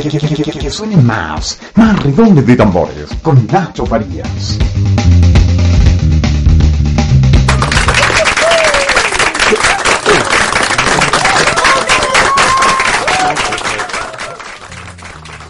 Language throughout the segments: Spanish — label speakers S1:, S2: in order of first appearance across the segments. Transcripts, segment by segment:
S1: Que, que, más, más redobles de tambores, con Nacho Farías.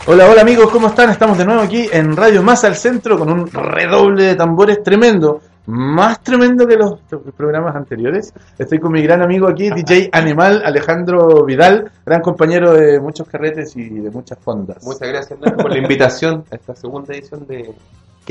S2: Hola, hola amigos, ¿cómo están? Estamos de nuevo aquí en Radio Más al Centro con un redoble de tambores tremendo, más tremendo que los programas anteriores. Estoy con mi gran amigo aquí, DJ Animal, Alejandro Vidal, gran compañero de muchos carretes y de muchas fondas.
S3: Muchas gracias Nacho, por la invitación a esta segunda edición de...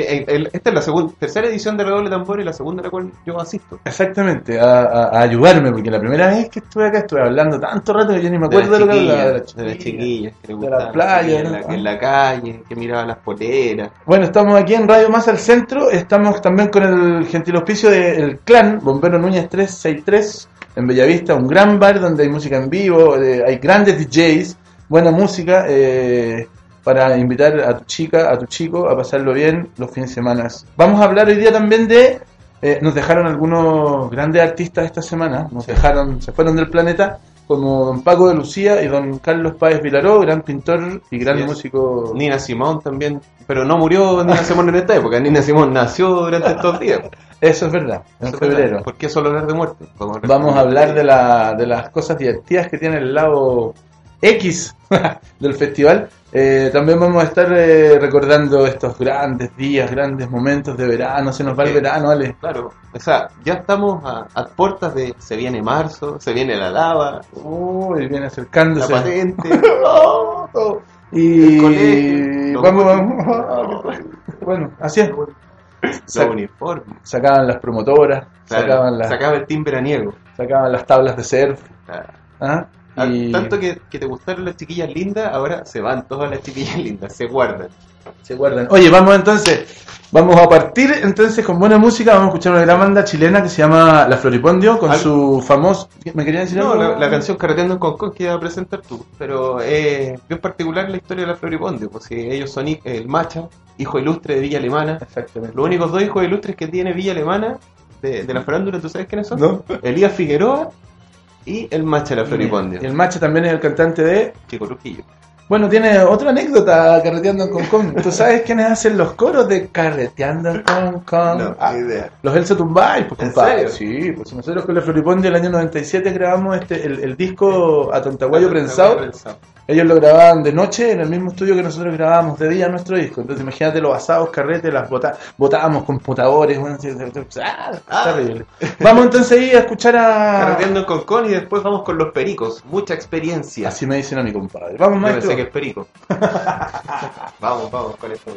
S3: Que, el- el- esta es la segunda, tercera edición de Redoble Tambor y la segunda a la cual yo asisto.
S2: Exactamente, a, a- a ayudarme, porque la primera vez que estuve acá estuve hablando tanto rato que yo ni me acuerdo de, lo que hablaba. de la
S3: chiquillas, de las
S2: chiquilla.
S3: chiquillas que le
S2: de la playa,
S3: en, la, en la calle, que miraban las poleras.
S2: Bueno, estamos aquí en Radio Más al Centro, estamos también con el gentil auspicio del Clan, Bombero Núñez 363, en Bellavista, un gran bar donde hay música en vivo, eh, hay grandes DJs, buena música, eh, para invitar a tu chica, a tu chico a pasarlo bien los fines de semana. Vamos a hablar hoy día también de... eh, nos dejaron algunos grandes artistas esta semana, nos dejaron, se fueron del planeta, como don Paco de Lucía y don Carlos Páez Vilaró, gran pintor y gran
S3: Sí,
S2: músico.
S3: Nina Simón también, pero no murió Nina Simón en esta época, Nina Simón nació durante estos días.
S2: Eso es verdad, en
S3: Eso es
S2: febrero.
S3: verdad. ¿Por qué solo hablar de muerte? Vamos
S2: Vamos a hablar de, la, de las cosas divertidas que tiene el lado X del festival. Eh, también vamos a estar eh, recordando estos grandes días, grandes momentos de verano. Se nos va el verano, Ale.
S3: Claro, o sea, ya estamos a, a puertas de... Se viene marzo, se viene la lava,
S2: Uy, viene
S3: la
S2: acercándose.
S3: patente...
S2: y
S3: colegio,
S2: vamos, vamos. Bueno, así es. Sac-
S3: uniformes.
S2: Sacaban las promotoras,
S3: Claro,
S2: sacaban, las,
S3: sacaba el team veraniego.
S2: sacaban las tablas de surf.
S3: Claro.
S2: ¿ah?
S3: Ah,
S2: Y
S3: Tanto que, que te gustaron las chiquillas lindas, ahora se van todas las chiquillas lindas, se guardan.
S2: se guardan. Oye, vamos entonces, vamos a partir entonces con buena música. Vamos a escuchar una gran banda chilena que se llama La Floripondio con
S3: Al-
S2: su famoso. ¿Me querían decir
S3: No,
S2: algo?
S3: la, la canción Carreteando en Concón que iba a presentar tú, pero es bien particular la historia de la Floripondio, pues si ellos son el Macha, hijo ilustre de Villa Alemana.
S2: Exactamente.
S3: Los únicos dos hijos ilustres que tiene Villa Alemana de, de la farándula, ¿tú sabes quiénes son?
S2: ¿No?
S3: Elías Figueroa y el Macha de la Floripondio.
S2: Y el macho también es el cantante de.
S3: Chico Trujillo.
S2: Bueno, tiene otra anécdota carreteando en Concón. ¿Tú sabes quiénes hacen los coros de carreteando en Concón?
S3: No,
S2: Ah,
S3: idea.
S2: Los Elsa Tumbay, pues
S3: ¿En
S2: compadre.
S3: serio?
S2: Sí, pues nosotros con la Floripondio el año 97 grabamos este, el, el disco A Tontaguayo Prensado. Ellos lo grababan de noche en el mismo estudio que nosotros grabábamos de día nuestro disco. Entonces imagínate los asados, carretes, las bota botábamos computadores. bueno, ah,
S3: Ah.
S2: terrible. Vamos entonces ahí a escuchar a...
S3: Carreteando en Concón y después vamos con los pericos. Mucha experiencia.
S2: Así me dicen a mi compadre. Vamos,
S3: Yo
S2: maestro.
S3: pensé que es perico. vamos, vamos con esto.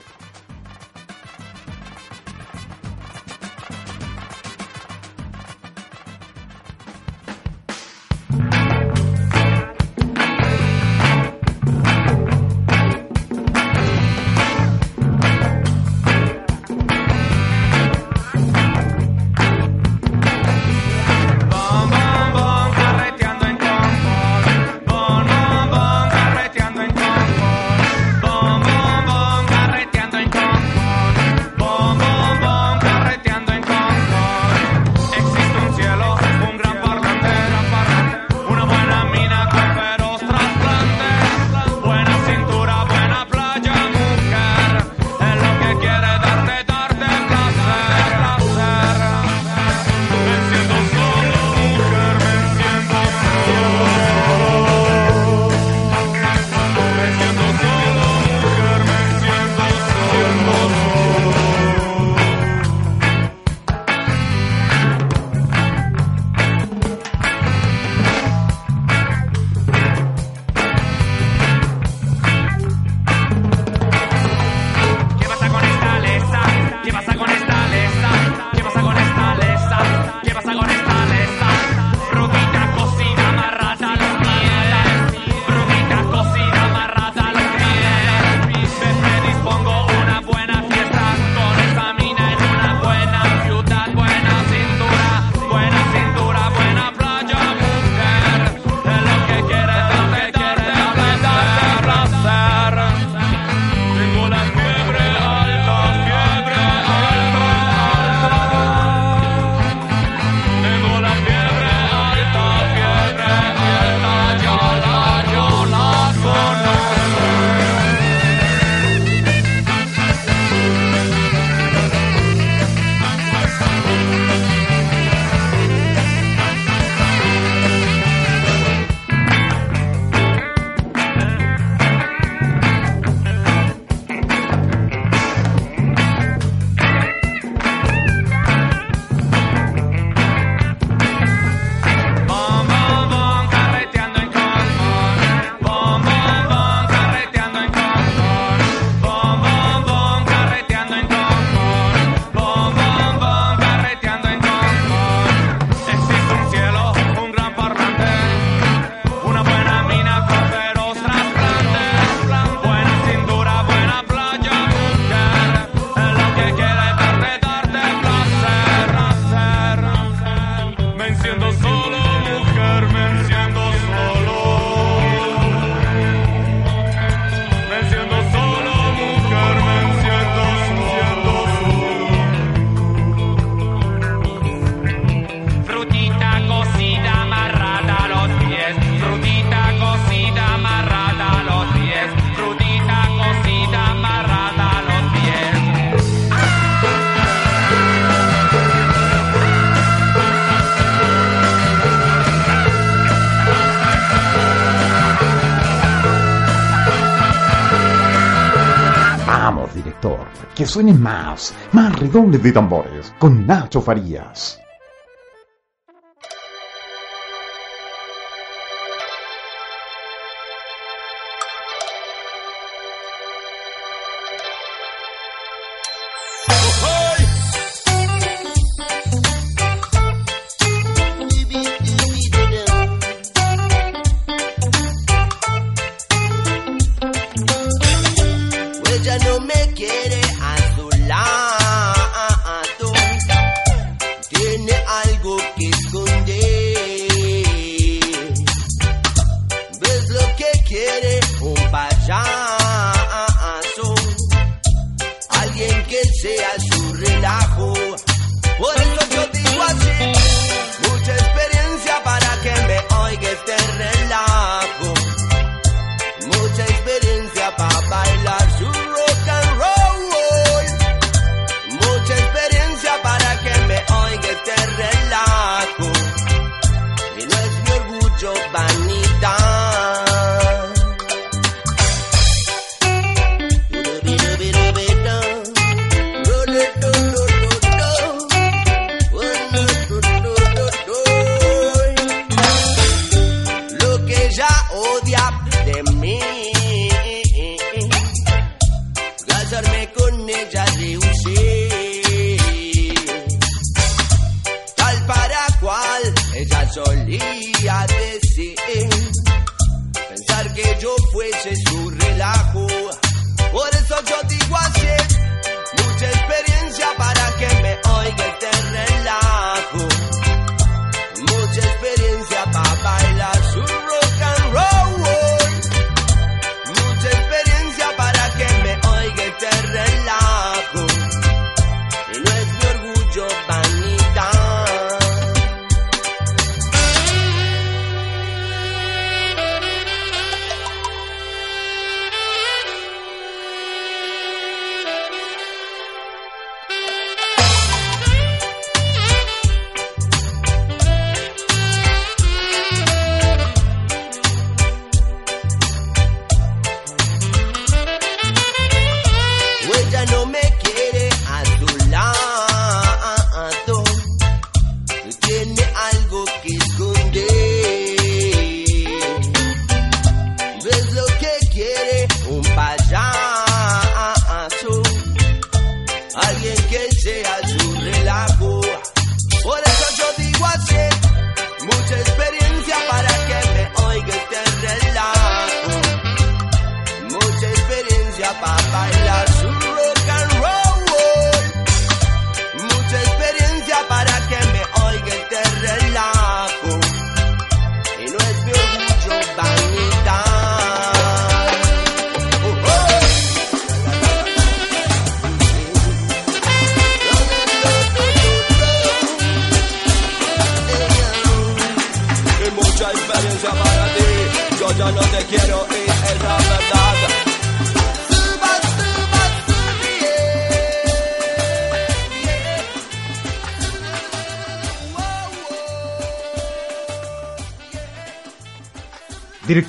S1: Suene más, más redoble de tambores con Nacho Farías.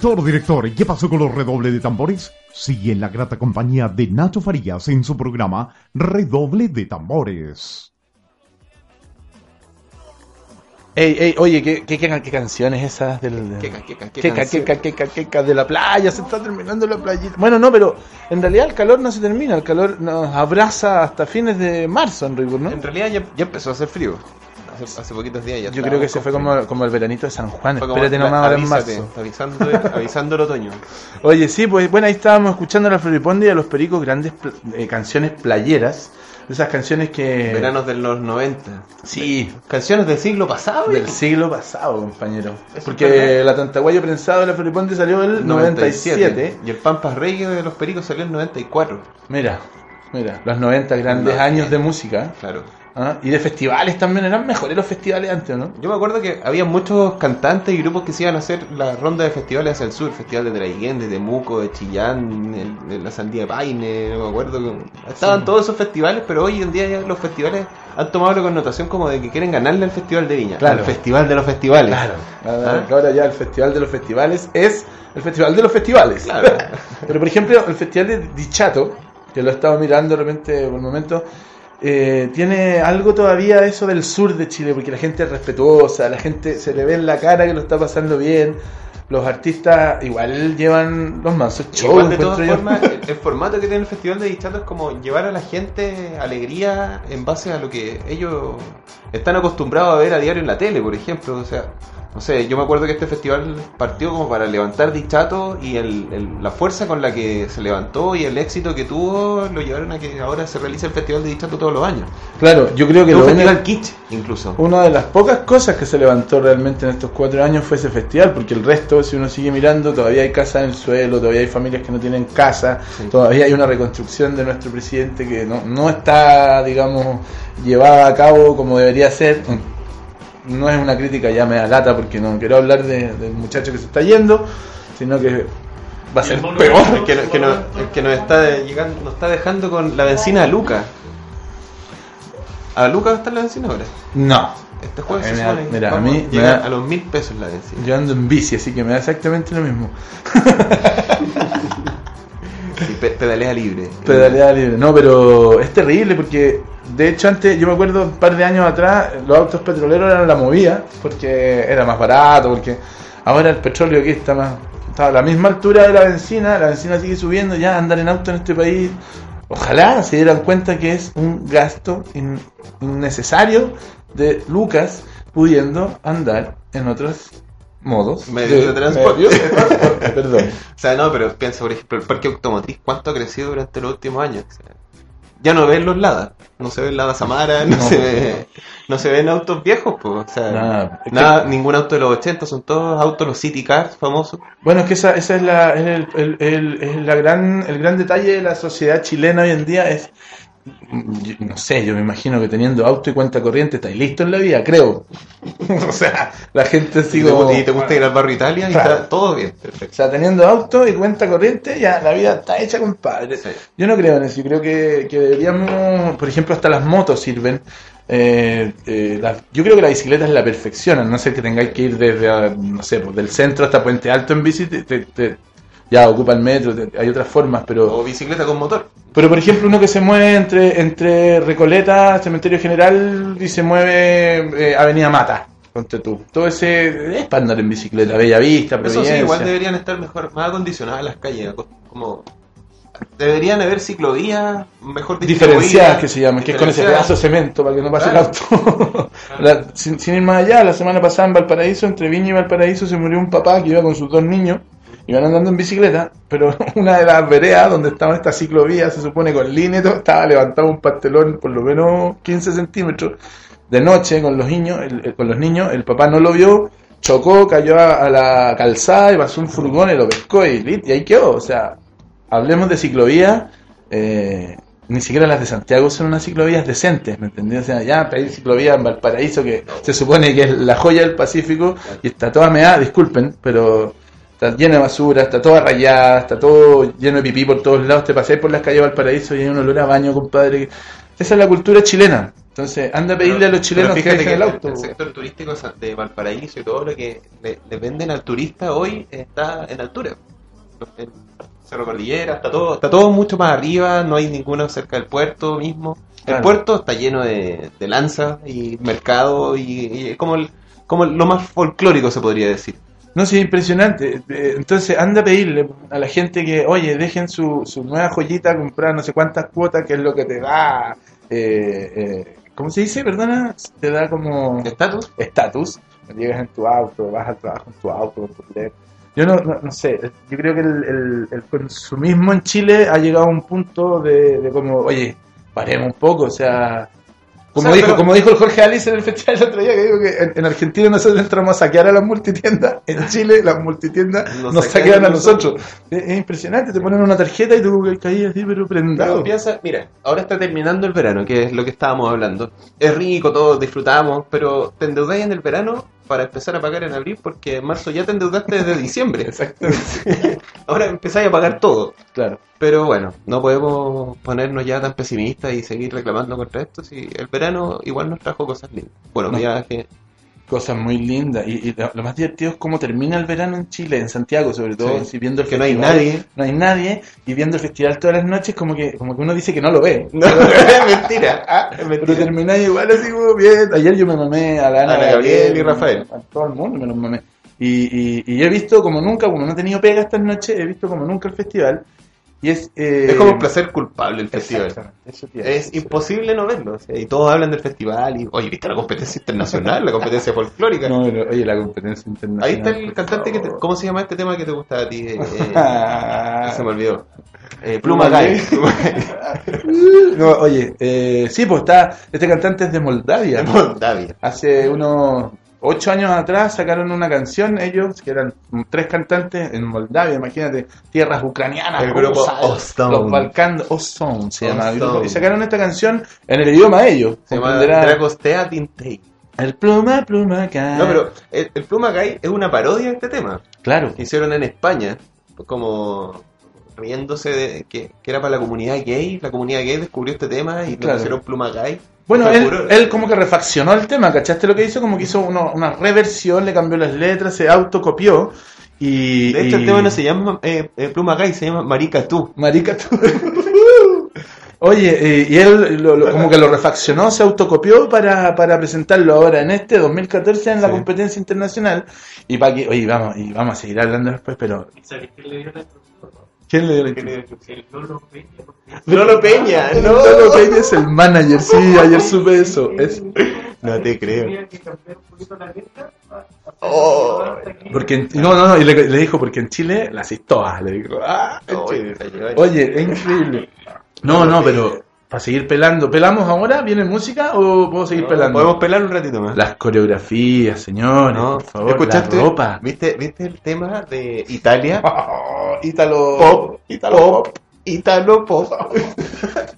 S1: Director, director, ¿qué pasó con los redobles de tambores? Sigue en la grata compañía de Nacho Farías en su programa Redoble de Tambores.
S2: Ey, ey, oye, ¿qué, qué, qué, qué canciones esas del...
S3: Queca, queca, qué
S2: Queca,
S3: canción.
S2: queca, queca, queca, de la playa, se está terminando la playita. Bueno, no, pero en realidad el calor no se termina, el calor nos abraza hasta fines de marzo en rigor, ¿no?
S3: En realidad ya, ya empezó a hacer frío. Hace, hace poquitos días ya.
S2: Yo creo que se fue como, como el veranito de San Juan,
S3: Fue
S2: espérate nomás ahora en
S3: avísate,
S2: marzo.
S3: Avisando, avisando el otoño.
S2: Oye, sí, pues bueno, ahí estábamos escuchando a la Floripondia y a los Pericos grandes pl- eh, canciones playeras, esas canciones que...
S3: Veranos de los 90.
S2: Sí,
S3: Canciones del siglo pasado.
S2: del siglo pasado, compañero.
S3: Es
S2: Porque la Tantaguayo prensado de la Floripondia salió el 97.
S3: Y el Pampas Reggae de los Pericos salió en 94.
S2: Mira, mira, los 90 grandes
S3: No,
S2: años de música.
S3: Claro.
S2: ¿Ah? Y de festivales también, eran mejores los festivales antes, ¿no?
S3: Yo me acuerdo que había muchos cantantes y grupos que se iban a hacer la ronda de festivales hacia el sur, festival de Traiguén, de Temuco, de Chillán, el- de la Sandía de Paine, no me acuerdo. que- Estaban
S2: Sí.
S3: todos esos festivales, pero hoy en día ya los festivales han tomado la connotación como de que quieren ganarle al Festival de Viña,
S2: Claro.
S3: al Festival de los Festivales.
S2: Claro.
S3: ¿Ah?
S2: Ahora ya el festival de los festivales es el festival de los festivales.
S3: Claro.
S2: Pero por ejemplo, el festival de Dichato, que lo he estado mirando de repente por momentos, eh, tiene algo todavía eso del sur de Chile, porque la gente es respetuosa, la gente se le ve en la cara que lo está pasando bien. Los artistas igual llevan los mansos shows.
S3: Igual de todas formas, el, el formato que tiene el Festival de Dichato es como llevar a la gente alegría en base a lo que ellos están acostumbrados a ver a diario en la tele, por ejemplo. O sea, no sé, yo me acuerdo que este festival partió como para levantar Dichato y el, el- la fuerza con la que se levantó y el éxito que tuvo lo llevaron a que ahora se realice el Festival de Dichato todos los años.
S2: Claro, yo creo que
S3: un festival kitsch, incluso.
S2: una de las pocas cosas que se levantó realmente en estos cuatro años fue ese festival, porque el resto, si uno sigue mirando, todavía hay casa en el suelo, todavía hay familias que no tienen casa,
S3: Sí.
S2: todavía hay una reconstrucción de nuestro presidente que no, no está, digamos, llevada a cabo como debería ser. No es una crítica, ya me da lata porque no quiero hablar de- del muchacho que se está yendo, sino que va a ser peor.
S3: El que, no- que nos está llegando, nos está dejando con la benzina a Luca. ¿A Luca va a estar la benzina ahora?
S2: No,
S3: Este jueves se que
S2: mira, a mí me da-
S3: a los mil pesos la benzina.
S2: yo ando en bici, así que me da exactamente lo mismo.
S3: Pedalea libre.
S2: Pedaleada libre. No, pero es terrible porque, de hecho, antes, yo me acuerdo un par de años atrás, los autos petroleros eran la movida porque era más barato, porque ahora el petróleo aquí está más. Está a la misma altura de la benzina, la benzina sigue subiendo, ya andar en auto en este país. Ojalá se dieran cuenta que es un gasto in- innecesario de Lucas pudiendo andar en otros modos
S3: Medios de transporte.
S2: medios de transporte, Perdón.
S3: O sea, no, pero piensa, por ejemplo, el parque automotriz, ¿cuánto ha crecido durante los últimos años? O sea, ya no ven los Lada, no se ven Lada Samara, no,
S2: No.
S3: se ve, no se ven autos viejos, pues, o sea,
S2: Nada. Que-
S3: ningún auto de los 80, son todos autos, los City Cars famosos.
S2: Bueno, es que esa, esa es, la, es, el, el- el- es la gran, el gran detalle de la sociedad chilena hoy en día es, no sé, yo me imagino que teniendo auto y cuenta corriente estáis listo en la vida, creo. o sea, la gente
S3: Y
S2: como-
S3: y te gusta ir al barrio Italia y
S2: Claro.
S3: está todo bien,
S2: O
S3: perfecto.
S2: sea, teniendo auto y cuenta corriente, ya la vida está hecha, compadre.
S3: Sí.
S2: Yo no creo en eso. Yo creo que, que deberíamos, por ejemplo, hasta las motos sirven. Eh, eh, las- yo creo que las bicicletas la perfeccionan. No sé que tengáis que ir desde, no sé, pues, del centro hasta Puente Alto en bici. te- te- ya ocupa el metro. hay otras formas, pero.
S3: O bicicleta con motor.
S2: Pero por ejemplo, uno que se mueve entre, entre Recoleta, Cementerio General y se mueve eh, Avenida Mata, ponte tú. Todo ese es para andar en bicicleta, Bella Vista,
S3: Eso sí, igual deberían estar mejor, más acondicionadas las calles, como deberían haber ciclovías mejor
S2: diferenciadas que se llaman, que es con ese pedazo de cemento para que no pase
S3: Claro.
S2: el auto. La- sin, sin ir más allá, la semana pasada en Valparaíso, entre Viña y Valparaíso, se murió un papá que iba con sus dos niños, iban andando en bicicleta, pero una de las veredas donde estaba esta ciclovía, se supone con línea estaba levantado un pastelón por lo menos 15 centímetros de noche con los niños, el- con los niños, el papá no lo vio, chocó, cayó a, la calzada y pasó un furgón y lo pescó y, y ahí quedó, o sea, hablemos de ciclovía, eh, ni siquiera las de Santiago son unas ciclovías decentes, ¿me entendés? O sea, ya pedir ciclovía en Valparaíso, que se supone que es la joya del Pacífico, y está toda meada, disculpen, pero está llena de basura, está toda rayada, está todo lleno de pipí por todos lados, te pasáis por las calles de Valparaíso y hay un olor a baño, compadre. Esa es la cultura chilena. Entonces, anda a pedirle a los chilenos que dejen el auto.
S3: El sector turístico de Valparaíso y todo lo que le, le venden al turista hoy está en altura. En Cerro Cordillera, está todo, está todo mucho más arriba, no hay ninguno cerca del puerto mismo. El
S2: Claro.
S3: puerto está lleno de, de lanzas y mercado y, y es como, el- como lo más folclórico se podría decir.
S2: No, sí, impresionante. Eh, Entonces, anda a pedirle a la gente que, oye, dejen su, su nueva joyita, comprar no sé cuántas cuotas, que es lo que te da. Eh, eh, ¿Cómo se dice? Perdona. Te da como
S3: ¿Estatus?
S2: estatus. Llegas en tu auto, vas al trabajo en tu auto, con tu teléfono. Yo no, no, no sé, yo creo que el, el- el consumismo en Chile ha llegado a un punto de, de como, oye, paremos un poco, o sea, como,
S3: O sea,
S2: dijo,
S3: pero-
S2: como dijo el Jorge Alice en el festival el otro día, que dijo que en, en Argentina nosotros entramos a saquear a las multitiendas, en Chile las multitiendas
S3: Nos
S2: nos,
S3: saquean a
S2: a nosotros. Es, es impresionante, te ponen una tarjeta y tú caías así, pero prendado.
S3: Pero piensa, mira, ahora está terminando el verano, que es lo que estábamos hablando. Es rico, todos disfrutamos, pero te endeudáis en el verano para empezar a pagar en abril, porque en marzo ya te endeudaste desde diciembre.
S2: Exactamente,
S3: Ahora empezáis a pagar todo.
S2: claro.
S3: Pero bueno, no podemos ponernos ya tan pesimistas y seguir reclamando contra esto si el verano igual nos trajo cosas lindas. Bueno,
S2: No.
S3: viaje,
S2: cosas muy lindas. Y, y lo, lo más divertido es cómo termina el verano en Chile, en Santiago sobre todo,
S3: Sí.
S2: si viendo el
S3: Que no hay
S2: festival,
S3: nadie.
S2: No hay nadie, y viendo el festival todas las noches, como que, como que uno dice que no lo ve.
S3: No, es mentira. Ah, es
S2: Pero
S3: mentira.
S2: terminé igual así como bien. Ayer yo me mamé a la Ana,
S3: Ana Gabriel y Rafael.
S2: A todo el mundo me los mamé. Y, y, y he visto como nunca, como no he tenido pega estas noches, he visto como nunca el festival. Y es... eh,
S3: Es como un placer culpable el festival.
S2: Eso
S3: Es imposible no verlo. o sea, y todos hablan del festival. Y, oye, ¿viste la competencia internacional? La competencia folclórica.
S2: No, pero, oye, la competencia internacional.
S3: Ahí está el cantante que te-. ¿Cómo se llama este tema que te gusta a ti? Eh, eh, se me olvidó. Eh, Pluma Guy.
S2: No, oye, eh, sí, pues está, este cantante es de Moldavia.
S3: De Moldavia.
S2: Hace unos ocho años atrás sacaron una canción ellos, que eran tres cantantes en Moldavia, imagínate, tierras ucranianas,
S3: El grupo Ozone.
S2: los Ozone se llama el grupo,
S3: Ozone.
S2: y sacaron esta canción en el idioma de ellos.
S3: Se llama. Dragostea Tintei.
S2: El pluma, pluma, acá.
S3: No, pero el, el Pluma Guy es una parodia de este tema.
S2: Claro,
S3: que hicieron en España, como riéndose de que, que era para la comunidad gay. La comunidad gay descubrió este tema y le
S2: Claro.
S3: pusieron Pluma Guy.
S2: Bueno, él, como que refaccionó el tema, ¿cachaste lo que hizo? Como que hizo uno- una reversión, le cambió las letras, se autocopió y...
S3: De hecho,
S2: y-
S3: el tema no se llama eh, eh, Pluma Guy, se llama Marica Tú.
S2: Marica tú. Oye, eh, y él lo- lo- como que lo refaccionó, se autocopió para, para presentarlo ahora en este 2014 en la
S3: Sí.
S2: competencia internacional. Y para que, oye, vamos, y vamos a seguir hablando después, pero...
S4: ¿Sabes quién le dio la
S2: ¿Quién le dio la
S4: El Lolo Peña.
S3: Lolo Peña, no.
S2: Lolo Peña es el manager, sí, ayer supe eso. Es,
S3: No te creo.
S4: Tenía que cambiar un poquito la letra.
S3: Oh.
S2: porque en- no, no, no, y le, le dijo, porque en Chile las hice todas, le dijo. Ah.
S3: Oye,
S2: es increíble. No, no, pero para seguir pelando, ¿pelamos ahora? ¿Viene música o puedo seguir pelando?
S3: Podemos pelar un ratito más.
S2: Las coreografías, señores,
S3: No,
S2: por favor,
S3: ¿Escuchaste?
S2: la ropa.
S3: ¿Viste, ¿Viste el tema de Italia?
S2: Oh, Ítalo
S3: Pop,
S2: Ítalo
S3: pop, Italo pop.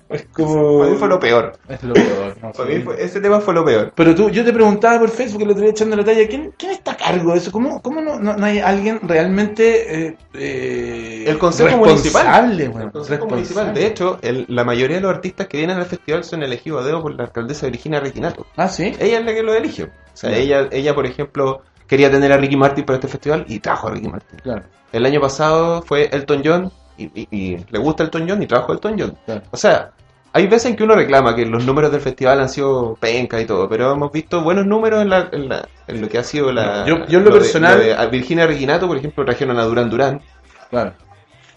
S2: Es como
S3: Para mí fue lo peor.
S2: es lo peor. no
S3: Para
S2: sé.
S3: mí fue- ese tema fue lo peor.
S2: Pero tú, yo te preguntaba por Facebook el otro día echando la talla, ¿quién, quién está a cargo de eso? ¿Cómo, cómo no, no, no hay alguien realmente eh, eh,
S3: El Consejo Municipal.
S2: responsable, bueno,
S3: El Consejo
S2: responsable?
S3: Municipal. De hecho, el- la mayoría de los artistas que vienen al festival son elegidos a dedo por la alcaldesa Virginia Reginato.
S2: Ah, sí.
S3: Ella es la que lo eligió. O sea, ella, ella, por ejemplo, quería tener a Ricky Martin para este festival y trajo a Ricky Martin.
S2: Claro,
S3: El año pasado fue Elton John y, y- y le gusta Elton John y trajo a Elton John.
S2: claro.
S3: O sea, hay veces en que uno reclama que los números del festival han sido penca y todo, pero hemos visto buenos números en, la- en la- en lo que ha sido la...
S2: Yo- yo en lo
S3: de-
S2: personal-
S3: de a Virginia Reginato, por ejemplo, trajeron a Duran Duran.
S2: Claro.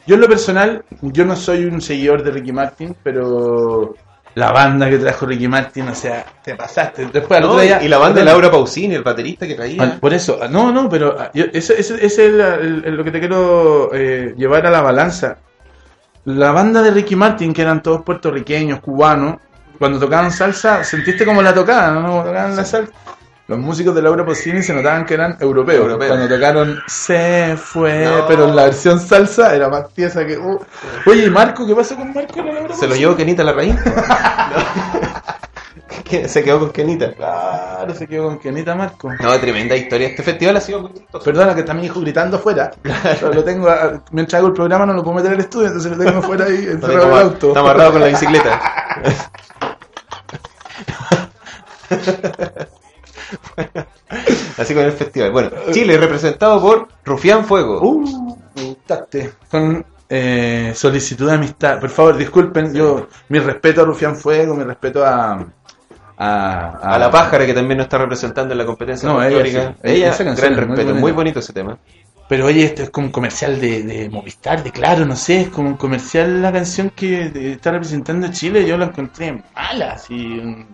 S2: Yo en lo personal, yo no soy un seguidor de Ricky Martin, pero la banda que trajo Ricky Martin, o sea, te pasaste. Después al
S3: ¿no?
S2: otro día-
S3: y la banda de. Laura Pausini, el baterista que traía.
S2: Ah, Por eso, ah, no, no, pero ah, yo- ese, ese- ese es el- el- lo que te quiero eh, llevar a la balanza. La banda de Ricky Martin, que eran todos puertorriqueños, cubanos, cuando tocaban salsa, sentiste como la tocaban, ¿no? Tocaban la salsa. Los músicos de Laura Pausini se notaban que eran europeos. Cuando tocaron Se fue,
S3: No.
S2: pero en la versión salsa era más tiesa que. uh. Oye, ¿y Marco? ¿Qué pasó con Marco? en la Laura
S3: ¿Se lo llevó Kenita la raíz? Se quedó con Kenita.
S2: Claro, se quedó con Kenita Marco.
S3: No, tremenda historia. Este festival ha sido muy.
S2: Perdona que está mi hijo gritando afuera. Lo tengo a- mientras hago el programa no lo puedo meter al estudio, entonces lo tengo afuera ahí encerrado en el auto.
S3: está amarrado con la bicicleta. Así con el festival. Bueno, Chile representado por Rufián Fuego.
S2: Uh. Con eh, solicitud de amistad. Por favor, disculpen, yo mi respeto a Rufián Fuego, mi respeto a a,
S3: a la pájara que también nos está representando en la competencia
S2: No, ella sí.
S3: Ella,
S2: Esa canción
S3: gran
S2: es
S3: respeto, muy, bonito ese tema.
S2: Pero oye, esto es como un comercial de, de Movistar, de Claro, no sé, es como un comercial la canción que está representando Chile, yo la encontré mala, así.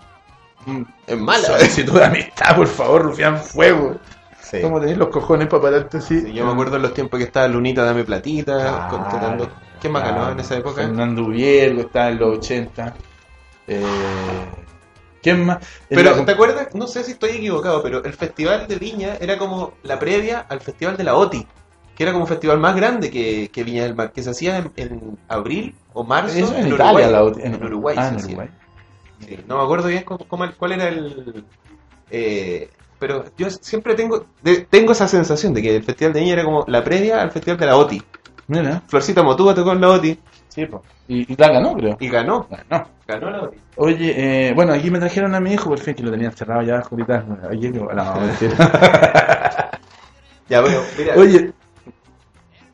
S2: Un-
S3: Es mala.
S2: Solicitud de amistad, por favor, Rufián Fuego.
S3: Sí.
S2: ¿Cómo tenés los cojones para pararte así?
S3: Sí, yo me acuerdo en los tiempos que estaba Lunita Dame Platita,
S2: Claro,
S3: contratando. ¿Quién más ganó en esa época?
S2: Fernando Viergo estaba en los 80. Eh, ¿Quién más? En
S3: Pero,
S2: la-
S3: ¿te acuerdas? No sé si estoy equivocado, pero el festival de Viña era como la previa al festival de la OTI, que era como un festival más grande que, que Viña del Mar, que se hacía en, en abril o marzo
S2: Eso en,
S3: Uruguay.
S2: Italia, la OTI,
S3: en, Uruguay.
S2: Ah,
S3: se
S2: en
S3: hacía. Sí, no me acuerdo bien cómo, cómo- cuál era el... eh, pero yo siempre tengo de- tengo esa sensación de que el festival de Viña era como la previa al festival de la OTI.
S2: Mira.
S3: Florcita Motúa tocó en la OTI,
S2: Sí, po. Y, y la ganó, creo.
S3: Y ganó.
S2: Ganó.
S3: Ganó la Audi.
S2: Oye, eh, bueno, aquí me trajeron a mi hijo, por fin, que lo tenían cerrado ya abajo ahorita. Ayer, no, no, mentira.
S3: Ya veo, mira.
S2: Oye,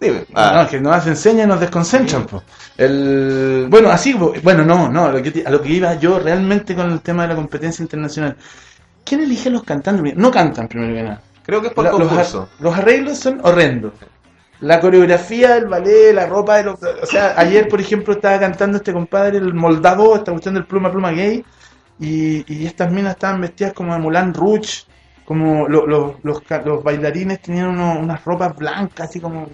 S3: dime.
S2: no,
S3: Ah,
S2: que nos enseñan y nos desconcentran. po. El, bueno, así, bueno, no, no, a lo, que, a lo que iba yo realmente con el tema de la competencia internacional. ¿Quién elige los cantantes? No cantan, primero que nada.
S3: creo que es por
S2: La- los,
S3: concurso.
S2: ar- los arreglos son horrendos. La coreografía, el ballet, la ropa de los... O sea, ayer, por ejemplo, estaba cantando este compadre, el moldavo, esta cuestión del pluma pluma gay, y, y estas minas estaban vestidas como de Moulin Rouge, como lo- lo- los, los bailarines tenían uno- unas ropas blancas, así como...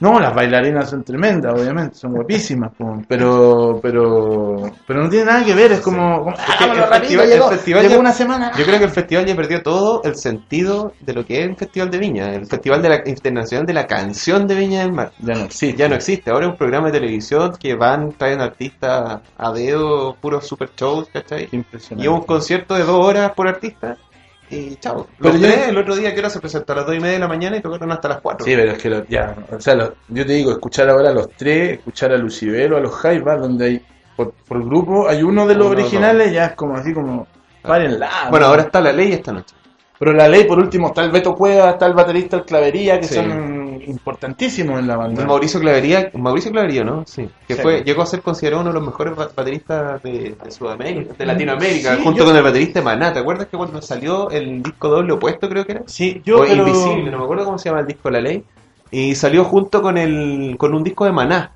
S2: No, las bailarinas son tremendas, obviamente, son guapísimas, pero pero pero no tiene nada que ver, es como... como,
S3: que
S2: "Hagámoslo
S3: el festival-
S2: llegó,
S3: el festival
S2: llegó
S3: ya-
S2: una semana.
S3: Yo creo que el festival ya perdió todo el sentido de lo que es el Festival de Viña, el Festival de la Internacional de la Canción de Viña del Mar.
S2: Ya no existe.
S3: Ya no existe, ahora es un programa de televisión que van, traen artistas a dedo, puros super shows, ¿cachai?
S2: Impresionante.
S3: Y un concierto de dos horas por artista y chao.
S2: Pero
S3: Los
S2: yo-
S3: tres, el otro día que hora se presentó a las dos y media de la mañana y tocaron hasta las cuatro.
S2: Sí, pero es que lo- ya, o sea, lo- yo te digo, escuchar ahora a los tres, escuchar a Lucibelo, a los Jaivas, donde hay, por, por grupo, hay uno de los
S3: Uno,
S2: originales, ya es como así como, párenla.
S3: Bueno,
S2: ¿no?
S3: ahora está la ley esta noche.
S2: Pero la ley, por último, está el Beto Cueva, está el baterista, el Clavería, que
S3: Sí.
S2: son importantísimos en la banda.
S3: Mauricio Clavería, Mauricio Clavería, ¿no? Sí. Que
S2: Sí.
S3: fue, llegó a ser considerado uno de los mejores ba- bateristas de, de Sudamérica, de Latinoamérica,
S2: Sí,
S3: junto
S2: yo-
S3: con el baterista de Maná. ¿Te acuerdas que cuando salió el disco doble opuesto, creo que era?
S2: Sí, yo,
S3: o
S2: pero-
S3: Invisible, no me acuerdo cómo se llama el disco La Ley. Y salió junto con el con un disco de Maná,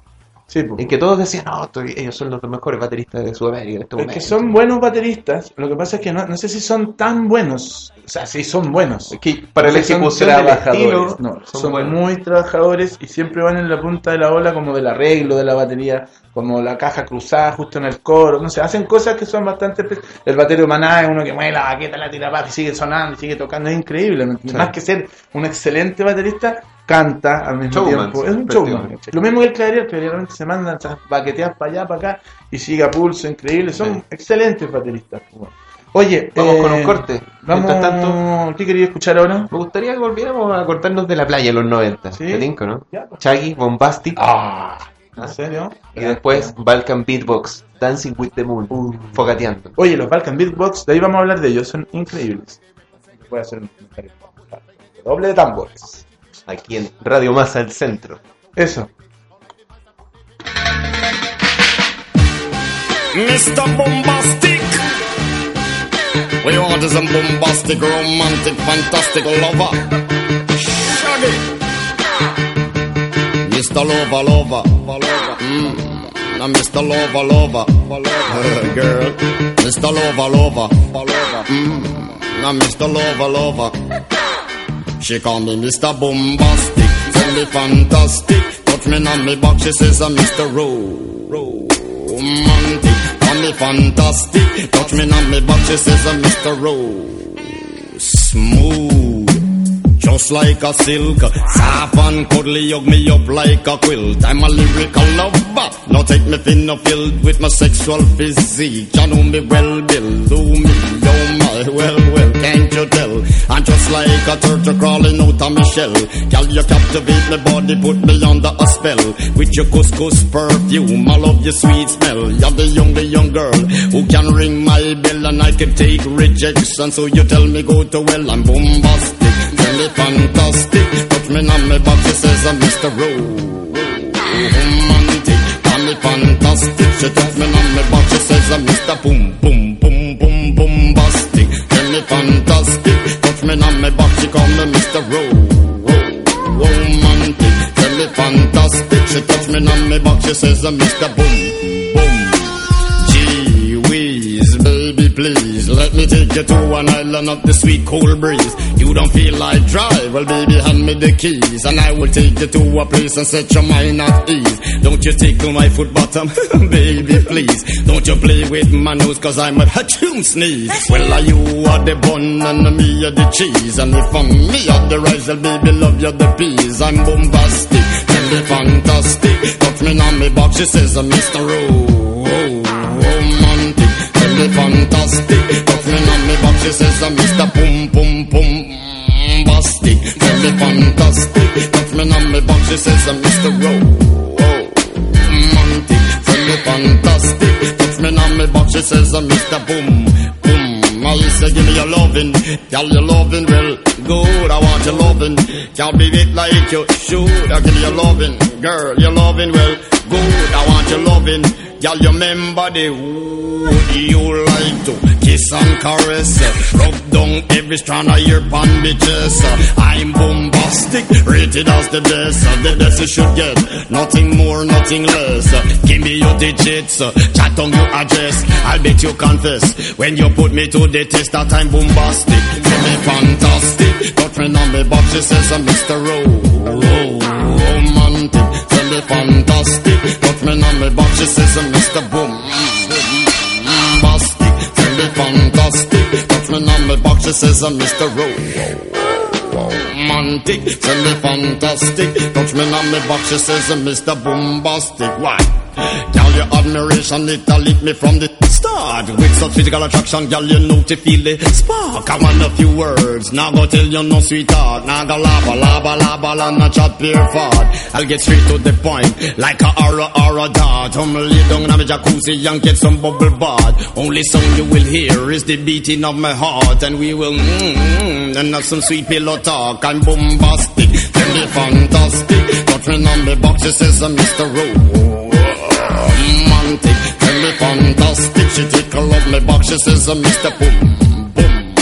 S2: Sí,
S3: en que todos decían, no, estoy- ellos son los mejores bateristas de Sudamérica en este
S2: Es que son buenos bateristas, lo que pasa es que no, no sé si son tan buenos. O sea, sí son buenos.
S3: Es que para ejecución del
S2: trabajadores,
S3: estilo,
S2: no,
S3: son,
S2: son,
S3: buenos.
S2: muy trabajadores y siempre van en la punta de la ola como del arreglo de la batería, como la caja cruzada justo en el coro, no sé, hacen cosas que son bastante... El batero Maná es uno que mueve la baqueta, la tira para y sigue sonando, y sigue tocando, es increíble. Más que ser un excelente baterista, canta al mismo
S3: Showman,
S2: tiempo. Es un showman. Lo mismo que el el clavería realmente se mandan esas baqueteas para allá, para acá y sigue a pulso, increíble. Son
S3: Sí.
S2: excelentes bateristas. pues. Oye,
S3: Vamos
S2: eh,
S3: con un corte.
S2: Vamos,
S3: tanto,
S2: ¿qué quería escuchar ahora?
S3: me gustaría que volviéramos a cortarnos de la playa en los 90.
S2: Sí.
S3: ¿Te tinco, no?
S2: Ya, pues.
S3: Chaggy, Bombastic.
S2: Ah, ¿en serio?
S3: Y después Balkan Beatbox, Dancing with the Moon, fogateando.
S2: Oye, los Balkan Beatbox, de ahí vamos a hablar de ellos, son increíbles. Voy a hacer un comentario. Doble de tambores.
S3: Aquí en Radio Masa el Centro.
S2: Eso.
S5: Mr. Bombastic. We want a bombastic, romantic, fantastic lover. Shaggy. Mr. Lover, lover, lover. Mm. Now, Mr. Lover, lover, lover. girl. Mr. Lover, lover, lover. Mm. Now, Mr. Lover, lover. She call me Mr. Bombastic, tell me fantastic. Touch me on me back, she says I'm Mr. Ro- Romantic. Call me fantastic, touch me on me back, she says I'm Mr. Smooth. Just like a silk, soft and cuddly, hug me up like a quilt. I'm a lyrical lover. Now take me thin or filled with my sexual physique. You know me well, Bill. Do me, my, well, well, can't you tell? I'm just like a turtle crawling out of my shell. Girl, you captivate my body, put me under a spell. With your couscous perfume, I love your sweet smell. You're the only young girl who can ring my bell and I can take rejection. So you tell me go to well, I'm bombastic. Tell me fantastic. Touch me on my she says I'm Mr. Romantic. Tell me fantastic. She touch me on my she says I'm Mr. Boom, boom, my back, she call me Mr. Ro- Romantic. Tell me fantastic. She touch me on my back, she says Mr. Boom, me take you to an island of the sweet cool breeze. You don't feel like drive, well, baby, hand me the keys, and I will take you to a place and set your mind at ease. Don't you tickle my foot bottom, baby, please. Don't you play with my nose, cause I'm a hatchoon sneeze. Well, are you are the bun and me are the cheese, and if I'm me are the rice, well, baby, love you the peas. I'm bombastic, tell me fantastic. Touch me on me box, she says, uh, I'm Mr. Ro- romantic. Tell me fantastic. Touch me on me back, she says I'm Mr. Boom Boom Boom mm, Bastic. Tell me fantastic. Touch me on me back, she says I'm Mr. Row. Romantic. Tell me fantastic. Touch me on me back, she says I'm Mr. Boom Boom. I say give me your loving, tell your loving well good. I want your loving, can't be it like you should. I give you your loving, girl, your loving well good. I want your loving girl, you remember the who you like to kiss and caress, rub down every strand of your uh, I'm bombastic, rated as the best, the best you should get, nothing more, nothing less. Give me your digits, chat on your address. I'll bet you confess when you put me to the test that I'm bombastic. Tell me fantastic, me on me box, she says Mr. Ro- romantic. Tell me fantastic, me on me box, she says Mr. Boom. Bombastic, tell me fantastic, touch me on me box, she says Mr. Ro- romantic. Tell me fantastic. Touch me on me box, she says, Mr. Bombastic. Why? Girl, your admiration, it lit me from the start. With such physical attraction, girl, you know to feel the spark. I want a few words, now go tell you no sweetheart. Now go lava, lava, lava, la, not chat pure fart. I'll get straight to the point, like a aura, aura dart. I'm lay down in my jacuzzi and get some bubble bath. Only song you will hear is the beating of my heart, and we will mm, mm, and have some sweet pillow talk. I'm bombastic, tell me fantastic. Touch me on me box, she says, I'm Mr. Romantic, tell me fantastic. She I'm Mr. Boom, boom,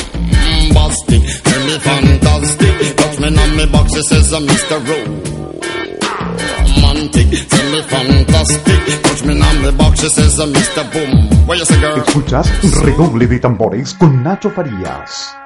S5: me me Mr. Me I'm Mr. Boom. Say, girl?
S1: Escuchas Redoble de Tambores con Nacho Farías.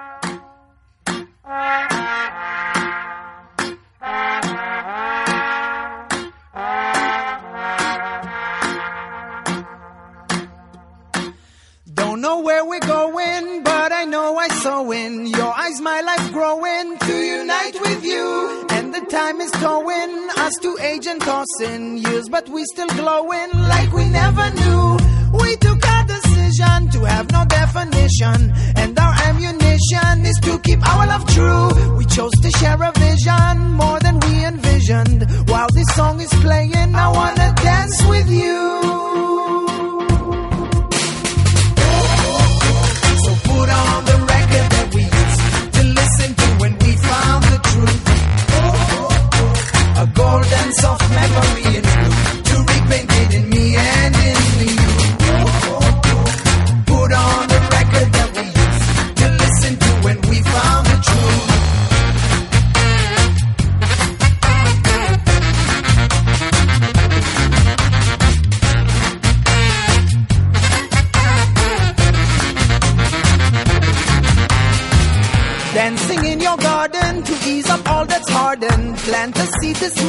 S6: Is towing us to age and tossing years, but we still glowing like we never knew. We took our decision to have no definition, and our ammunition is to keep our love true. We chose to share a vision more than we envisioned. While this song is playing, I wanna dance with you. So put on the record that we used to listen to when we found the truth. Soft memory in to repaint it in me and in you. Put on the record that we used to listen to when we found the truth. Dancing in your garden to ease up all that's hardened. Plant a seed this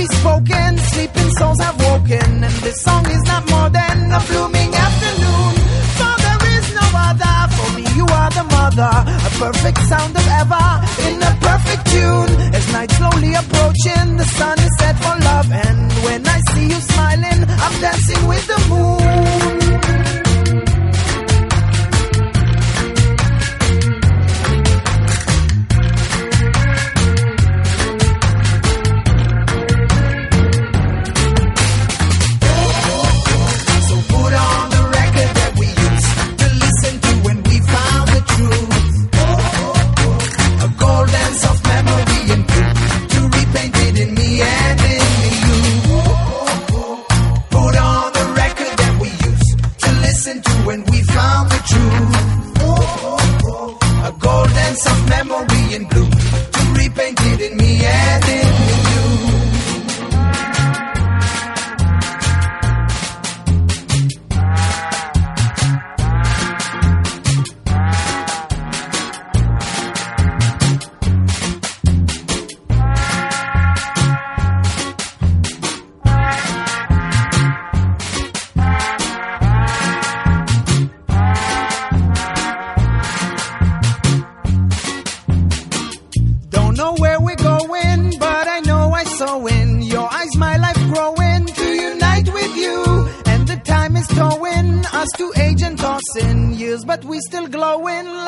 S6: be spoken, sleeping souls have woken. And this song is not more than a blooming afternoon. For there is no other, for me you are the mother. A perfect sound of ever, in a perfect tune. As night slowly approaching, the sun is set for love. And when I see you smiling, I'm dancing with the moon.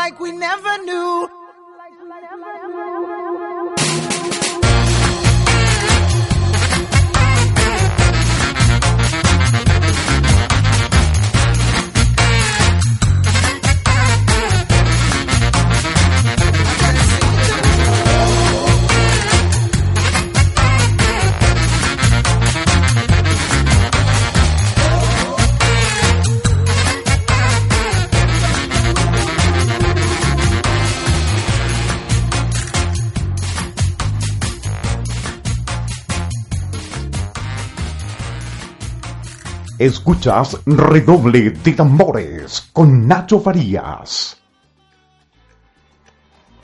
S6: Like we never knew.
S1: Escuchas Redoble de Tambores con Nacho Farías.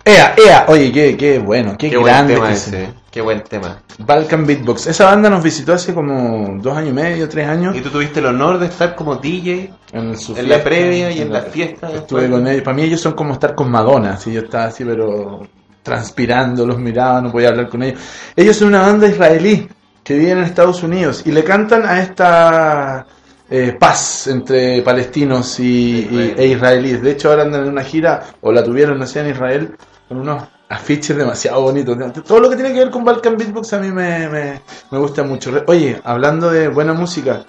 S2: Ea, ea, oye, qué, qué bueno, qué,
S3: Qué buen
S2: grande
S3: tema
S2: que
S3: ese,
S2: es.
S3: ¿eh? qué buen tema.
S2: Balkan Beatbox. Esa banda nos visitó hace como dos años y medio, tres años.
S3: Y tú tuviste el honor de estar como DJ
S2: En, su
S3: en la previa y en la fiesta.
S2: Estuve
S3: después.
S2: con ellos. Para mí ellos son como estar con Madonna. Si yo estaba así, pero transpirando, los miraba, no podía hablar con ellos. Ellos son una banda israelí que vive en Estados Unidos y le cantan a esta eh, paz entre palestinos y, y- e israelíes. De hecho, ahora andan en una gira, o la tuvieron, no sé, en Israel, con unos afiches demasiado bonitos. Todo lo que tiene que ver con Balkan Beatbox a mí me, me, me gusta mucho. Oye, hablando de buena música,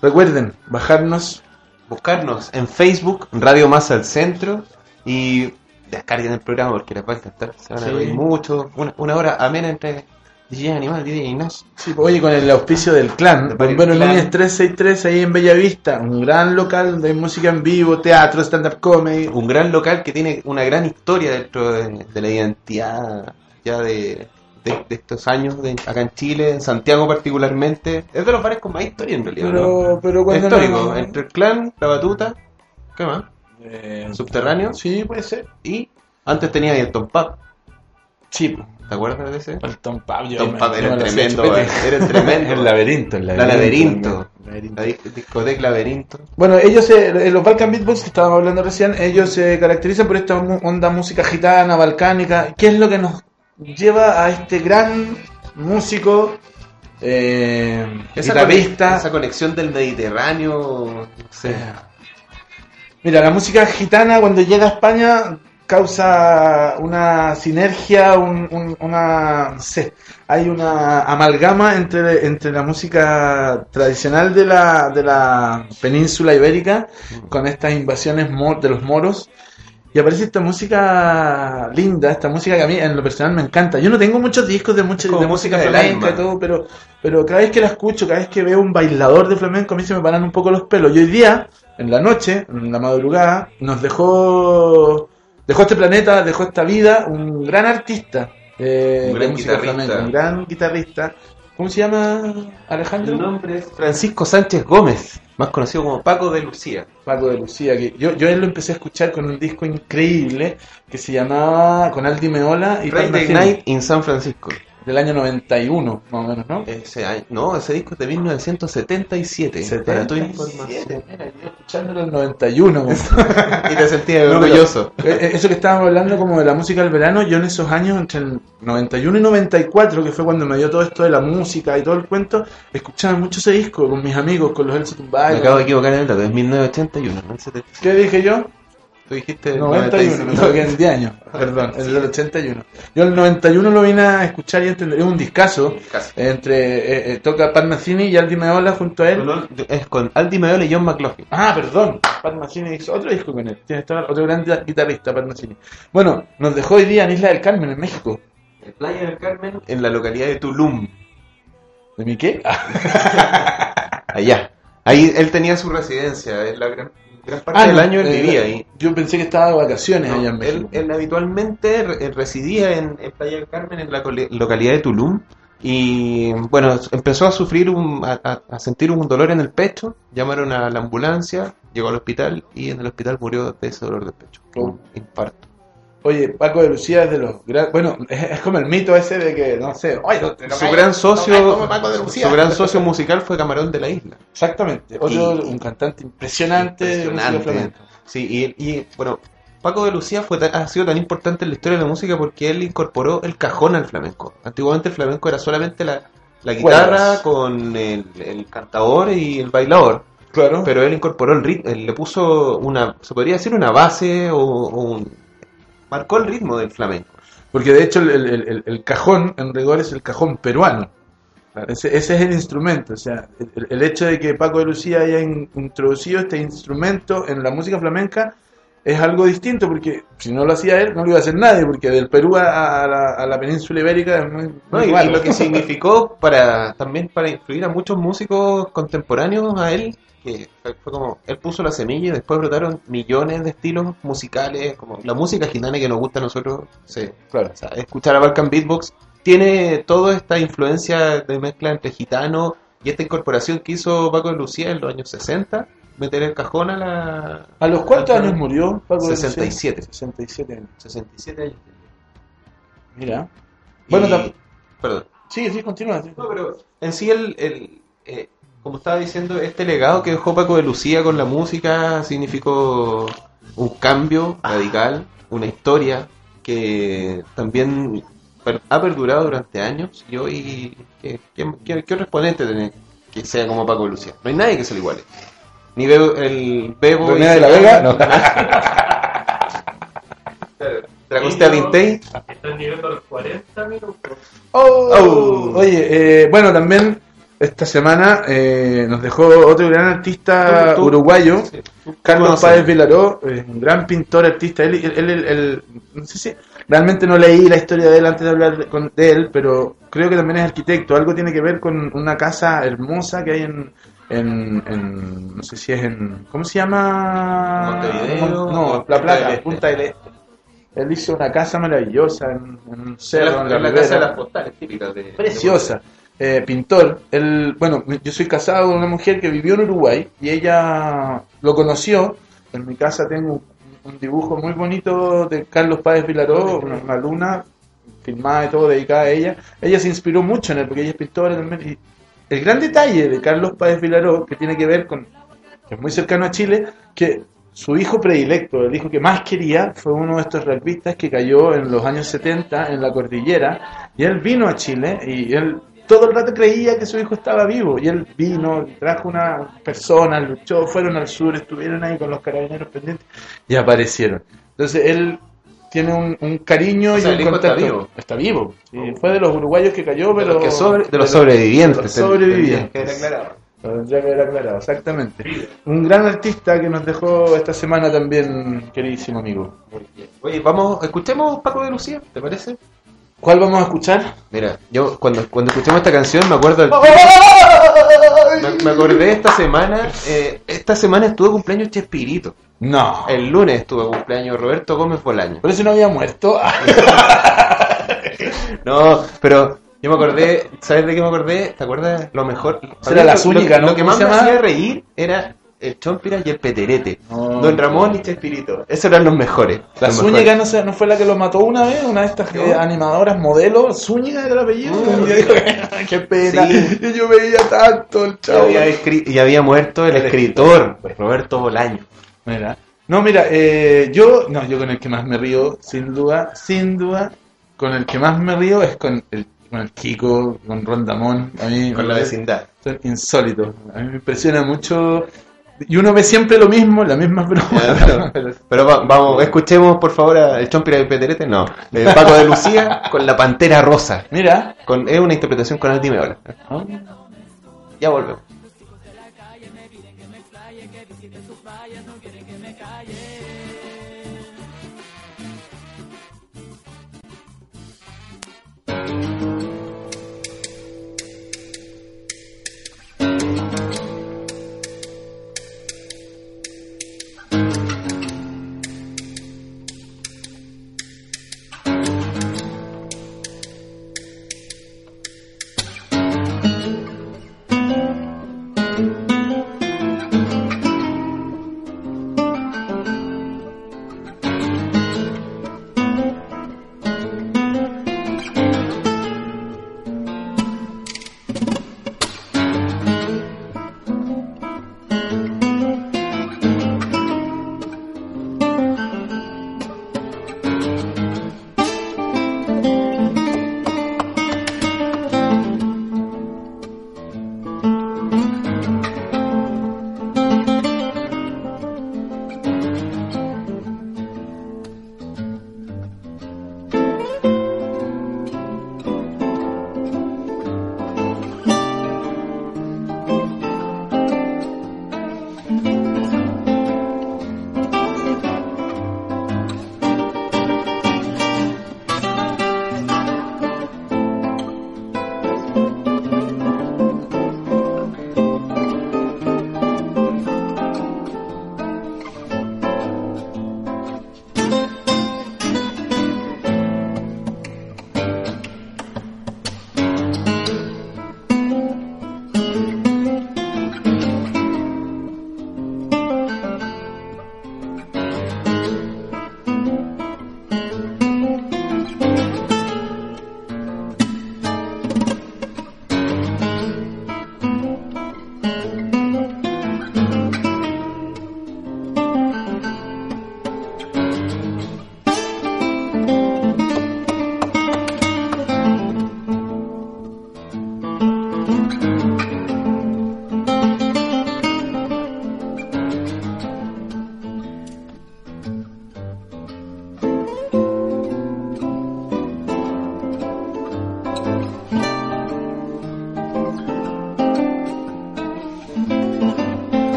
S2: recuerden bajarnos
S3: Buscarnos en Facebook, Radio Más al Centro, y descarguen el programa porque les va a encantar. Se van a
S2: Sí.
S3: reír mucho. Una, una hora amena entre DJ Animal, DJ Ignacio.
S2: Sí, pues, oye, con el auspicio del clan,
S3: De
S2: Bombero. Núñez 363 ahí en Bellavista, un gran local donde hay música en vivo, teatro, stand-up comedy.
S3: Un gran local que tiene una gran historia dentro de, de la identidad ya de, de- de estos años de, acá en Chile, en Santiago particularmente. Es de los bares con más historia en realidad. ¿no?
S2: Pero, pero cuando
S3: Histórico,
S2: no-
S3: entre el clan, la batuta, ¿qué más?
S2: Eh,
S3: Subterráneo.
S2: Sí, puede ser.
S3: Y antes tenía el Tom Pub.
S2: Sí,
S3: ¿Te acuerdas de ese?
S2: el Tom Pub. yo
S3: Tom
S2: me- yo
S3: era tremendo, eh, era tremendo.
S2: el laberinto, el
S3: La laberinto.
S2: laberinto.
S3: La dis- discoteca Laberinto.
S2: Bueno, ellos, eh, los Balkan Beatbox que estábamos hablando recién, ellos se caracterizan por esta onda música gitana, balcánica. ¿Qué es lo que nos lleva a este gran músico, eh,
S3: Esa,
S2: guitarrista?
S3: conex- esa conexión del Mediterráneo, no sé.
S2: Mira, la música gitana cuando llega a España causa una sinergia, un- un- una, no sé, hay una amalgama entre, entre la música tradicional de la, de la península ibérica con estas invasiones de los moros. Y aparece esta música linda, esta música que a mí en lo personal me encanta. Yo no tengo muchos discos de, mucha, de música flamenca y todo, pero, pero cada vez que la escucho, cada vez que veo un bailador de flamenco, a mí se me paran un poco los pelos. Y hoy día, en la noche, en la madrugada, nos dejó, dejó este planeta, dejó esta vida, un gran artista eh,
S3: Un gran guitarrista.
S2: flamenca, un gran guitarrista. ¿Cómo se llama Alejandro?
S3: El nombre es Francisco Sánchez Gómez, más conocido como Paco de Lucía.
S2: Paco de Lucía, que yo, yo él lo empecé a escuchar con un disco increíble que se llamaba con Aldi Meola y
S3: Friday Night in San Francisco.
S2: Del año 91, más o menos, ¿no?
S3: Ese año, no, ese disco es de 1977. Para tu
S2: 77,
S3: información.
S2: mira, yo escuchándolo en el 91. compadre.
S3: y te sentías
S2: No,
S3: orgulloso.
S2: eh, eh, Eso que estábamos hablando como de la música del verano, yo en esos años, entre el 91 y 94, que fue cuando me dio todo esto de la música y todo el cuento, escuchaba mucho ese disco con mis amigos, con los Elsa
S3: Me
S2: Tumbay.
S3: acabo de equivocar en el dato, es 1981, no el 70.
S2: ¿Qué dije yo?
S3: Tú dijiste
S2: 91, me equivoqué en 10 años, perdón, es del 81. Yo el 91 lo vine a escuchar y entender, es un discazo,
S3: Casi.
S2: entre, eh, eh, toca Pat y Aldi Meola junto a él.
S3: No, Es con Aldi Meola y John McLaughlin.
S2: Ah, perdón, Pat hizo otro disco con él, tiene otro gran gui- guitarrista, Pat. Bueno, nos dejó hoy día en Isla del Carmen, en México.
S3: En Playa del Carmen, en la localidad de Tulum.
S2: ¿De mi qué?
S3: Allá. Ahí él tenía su residencia, en la gran, gran parte
S2: Ah,
S3: del año él
S2: eh,
S3: vivía ahí.
S2: Yo pensé que estaba de vacaciones
S3: No,
S2: allá en México.
S3: él habitualmente re- eh, residía en, en Playa del Carmen, en la localidad de Tulum. Y bueno, empezó a sufrir, un, a sentir un dolor en el pecho. Llamaron a la ambulancia, llegó al hospital y en el hospital murió de ese dolor de pecho.
S2: Oh.
S3: Un infarto.
S2: Oye, Paco de Lucía es de los gran... Bueno, es, como el mito ese de que, no sé, oye, no te- no
S3: Su gran socio,
S2: me como Paco de Lucía.
S3: su gran socio musical fue Camarón de la Isla.
S2: Exactamente, otro,
S3: Y-
S2: un cantante impresionante,
S3: Impresionante. Sí, y, y, bueno, Paco de Lucía fue tan- ha sido tan importante en la historia de la música porque él incorporó el cajón al flamenco. Antiguamente el flamenco era solamente la, la guitarra
S2: Cuerdas.
S3: con el, el cantador y el bailador.
S2: Claro.
S3: Pero él incorporó el ritmo, él le puso una, se podría decir una base o, o un... Marcó el ritmo del flamenco.
S2: Porque de hecho el, el- el- el cajón en rigor es el cajón peruano. Ese, ese es el instrumento. O sea, el, hecho de que Paco de Lucía haya in- introducido este instrumento en la música flamenca es algo distinto, porque si no lo hacía él, no lo iba a hacer nadie, porque del Perú a, a la, a la península ibérica es muy,
S3: ¿no?
S2: muy
S3: Y,
S2: igual.
S3: y lo que significó para también para influir a muchos músicos contemporáneos a él que fue, como él puso la semilla y después brotaron millones de estilos musicales como la música gitana que nos gusta a nosotros sí.
S2: Claro.
S3: O sea, escuchar a Balkan Beatbox tiene toda esta influencia de mezcla entre gitano Y esta incorporación que hizo Paco de Lucía en los años 60, meter el cajón a la...
S2: ¿A los cuántos años murió Paco de Lucía?
S3: 67.
S2: 67 años.
S3: 67 años.
S2: Mira. Bueno,
S3: Y- Perdón.
S2: sí, sí, continúa. sí.
S3: No, pero en sí, el, el, eh, como estaba diciendo, este legado que dejó Paco de Lucía con la música significó un cambio radical, una historia que también per- ha perdurado durante años y hoy, ¿qué, qué, exponente tiene que sea como Paco de Lucía? No hay nadie que se le iguale. Ni Bebo, el Bebo...
S2: ¿René
S3: y
S2: de la Vega? No.
S3: Dragostea Vintey.
S4: Están llegando a los 40 minutos.
S2: Oh,
S3: Oh.
S2: Oye, eh, bueno, también esta semana eh, nos dejó otro gran artista
S3: Tú-
S2: uruguayo,
S3: sí, tú
S2: Carlos. Páez Vilaró, eh, un gran pintor, artista. Él, él, él- no sé si realmente no leí la historia de él antes de hablar de, con- de él, pero creo que también es arquitecto. Algo tiene que ver con una casa hermosa que hay en, en, en- no sé si es en, ¿cómo se llama?
S3: Montevideo,
S2: No, La Plata,
S3: Este.
S2: Punta del Este. Él hizo una casa maravillosa en, en un cerro,
S3: la,
S2: en la,
S3: casa de las postales típicas de...
S2: Preciosa. Eh, pintor. Él, bueno, yo soy casado con una mujer que vivió en Uruguay y ella lo conoció. En mi casa tengo un, dibujo muy bonito de Carlos Páez Vilaró, una, una luna filmada y todo dedicada a ella. Ella se inspiró mucho en él porque ella es pintora también. Y el gran detalle de Carlos Páez Vilaró, que tiene que ver con, que es muy cercano a Chile, que su hijo predilecto, el hijo que más quería, fue uno de estos rugbyistas que cayó en los años 70 en la cordillera. Y él vino a Chile y él todo el rato creía que su hijo estaba vivo. Y él vino, trajo una persona, luchó, fueron al sur, estuvieron ahí con los carabineros pendientes y aparecieron. Entonces él tiene un, un cariño
S3: O
S2: y un
S3: está
S2: contacto.
S3: vivo.
S2: Está vivo. sí, fue de los uruguayos que cayó,
S3: De
S2: pero
S3: los, que sobre- de los sobrevivientes.
S2: de los sobrevivientes.
S3: que aclarado.
S2: Tendría que haber aclarado, exactamente. Un gran artista que nos dejó esta semana también, queridísimo amigo.
S3: Oye, vamos, escuchemos Paco de Lucía, ¿te parece?
S2: ¿Cuál vamos a escuchar?
S3: Mira, yo cuando, cuando escuchamos esta canción me acuerdo del... Me, me acordé esta semana, eh, esta semana estuvo cumpleaños Chespirito.
S2: No.
S3: El lunes estuvo cumpleaños Roberto Gómez Bolaño.
S2: Por eso no había muerto.
S3: No, pero yo me acordé, ¿sabes de qué me acordé? ¿Te acuerdas? Lo mejor...
S2: Será la
S3: lo-
S2: Zúñiga,
S3: lo,
S2: ¿no?
S3: Lo que
S2: ¿Cómo
S3: más me hacía reír era el Chompira y el Peterete.
S2: No,
S3: Don Ramón y Chespirito. Esos eran los mejores.
S2: La
S3: los
S2: Zúñiga
S3: mejores.
S2: no, sé, no fue la que lo mató una vez, una de estas eh, animadoras modelo. Zúñiga era el apellido. Y yo digo, qué pena.
S3: Sí.
S2: Y yo veía tanto el
S3: Y
S2: chavo.
S3: había, escri- y había muerto el
S2: El
S3: escritor, Roberto Bolaño.
S2: Mira. No, mira, eh, yo, no, yo con el que más me río, sin duda, sin duda, con el que más me río es con el, con el Kiko, con Rondamón. A mí
S3: Con la vecindad.
S2: Son insólitos. A mí me impresiona mucho. Y uno ve siempre lo mismo, las mismas bromas.
S3: Pero, pero va- vamos, escuchemos por favor a el Chompira el Peterete, no. eh, Paco de Lucía con la Pantera Rosa.
S2: Mira.
S3: Con, es una interpretación con Aldi Meola.
S2: ¿no?
S3: Ya volvemos.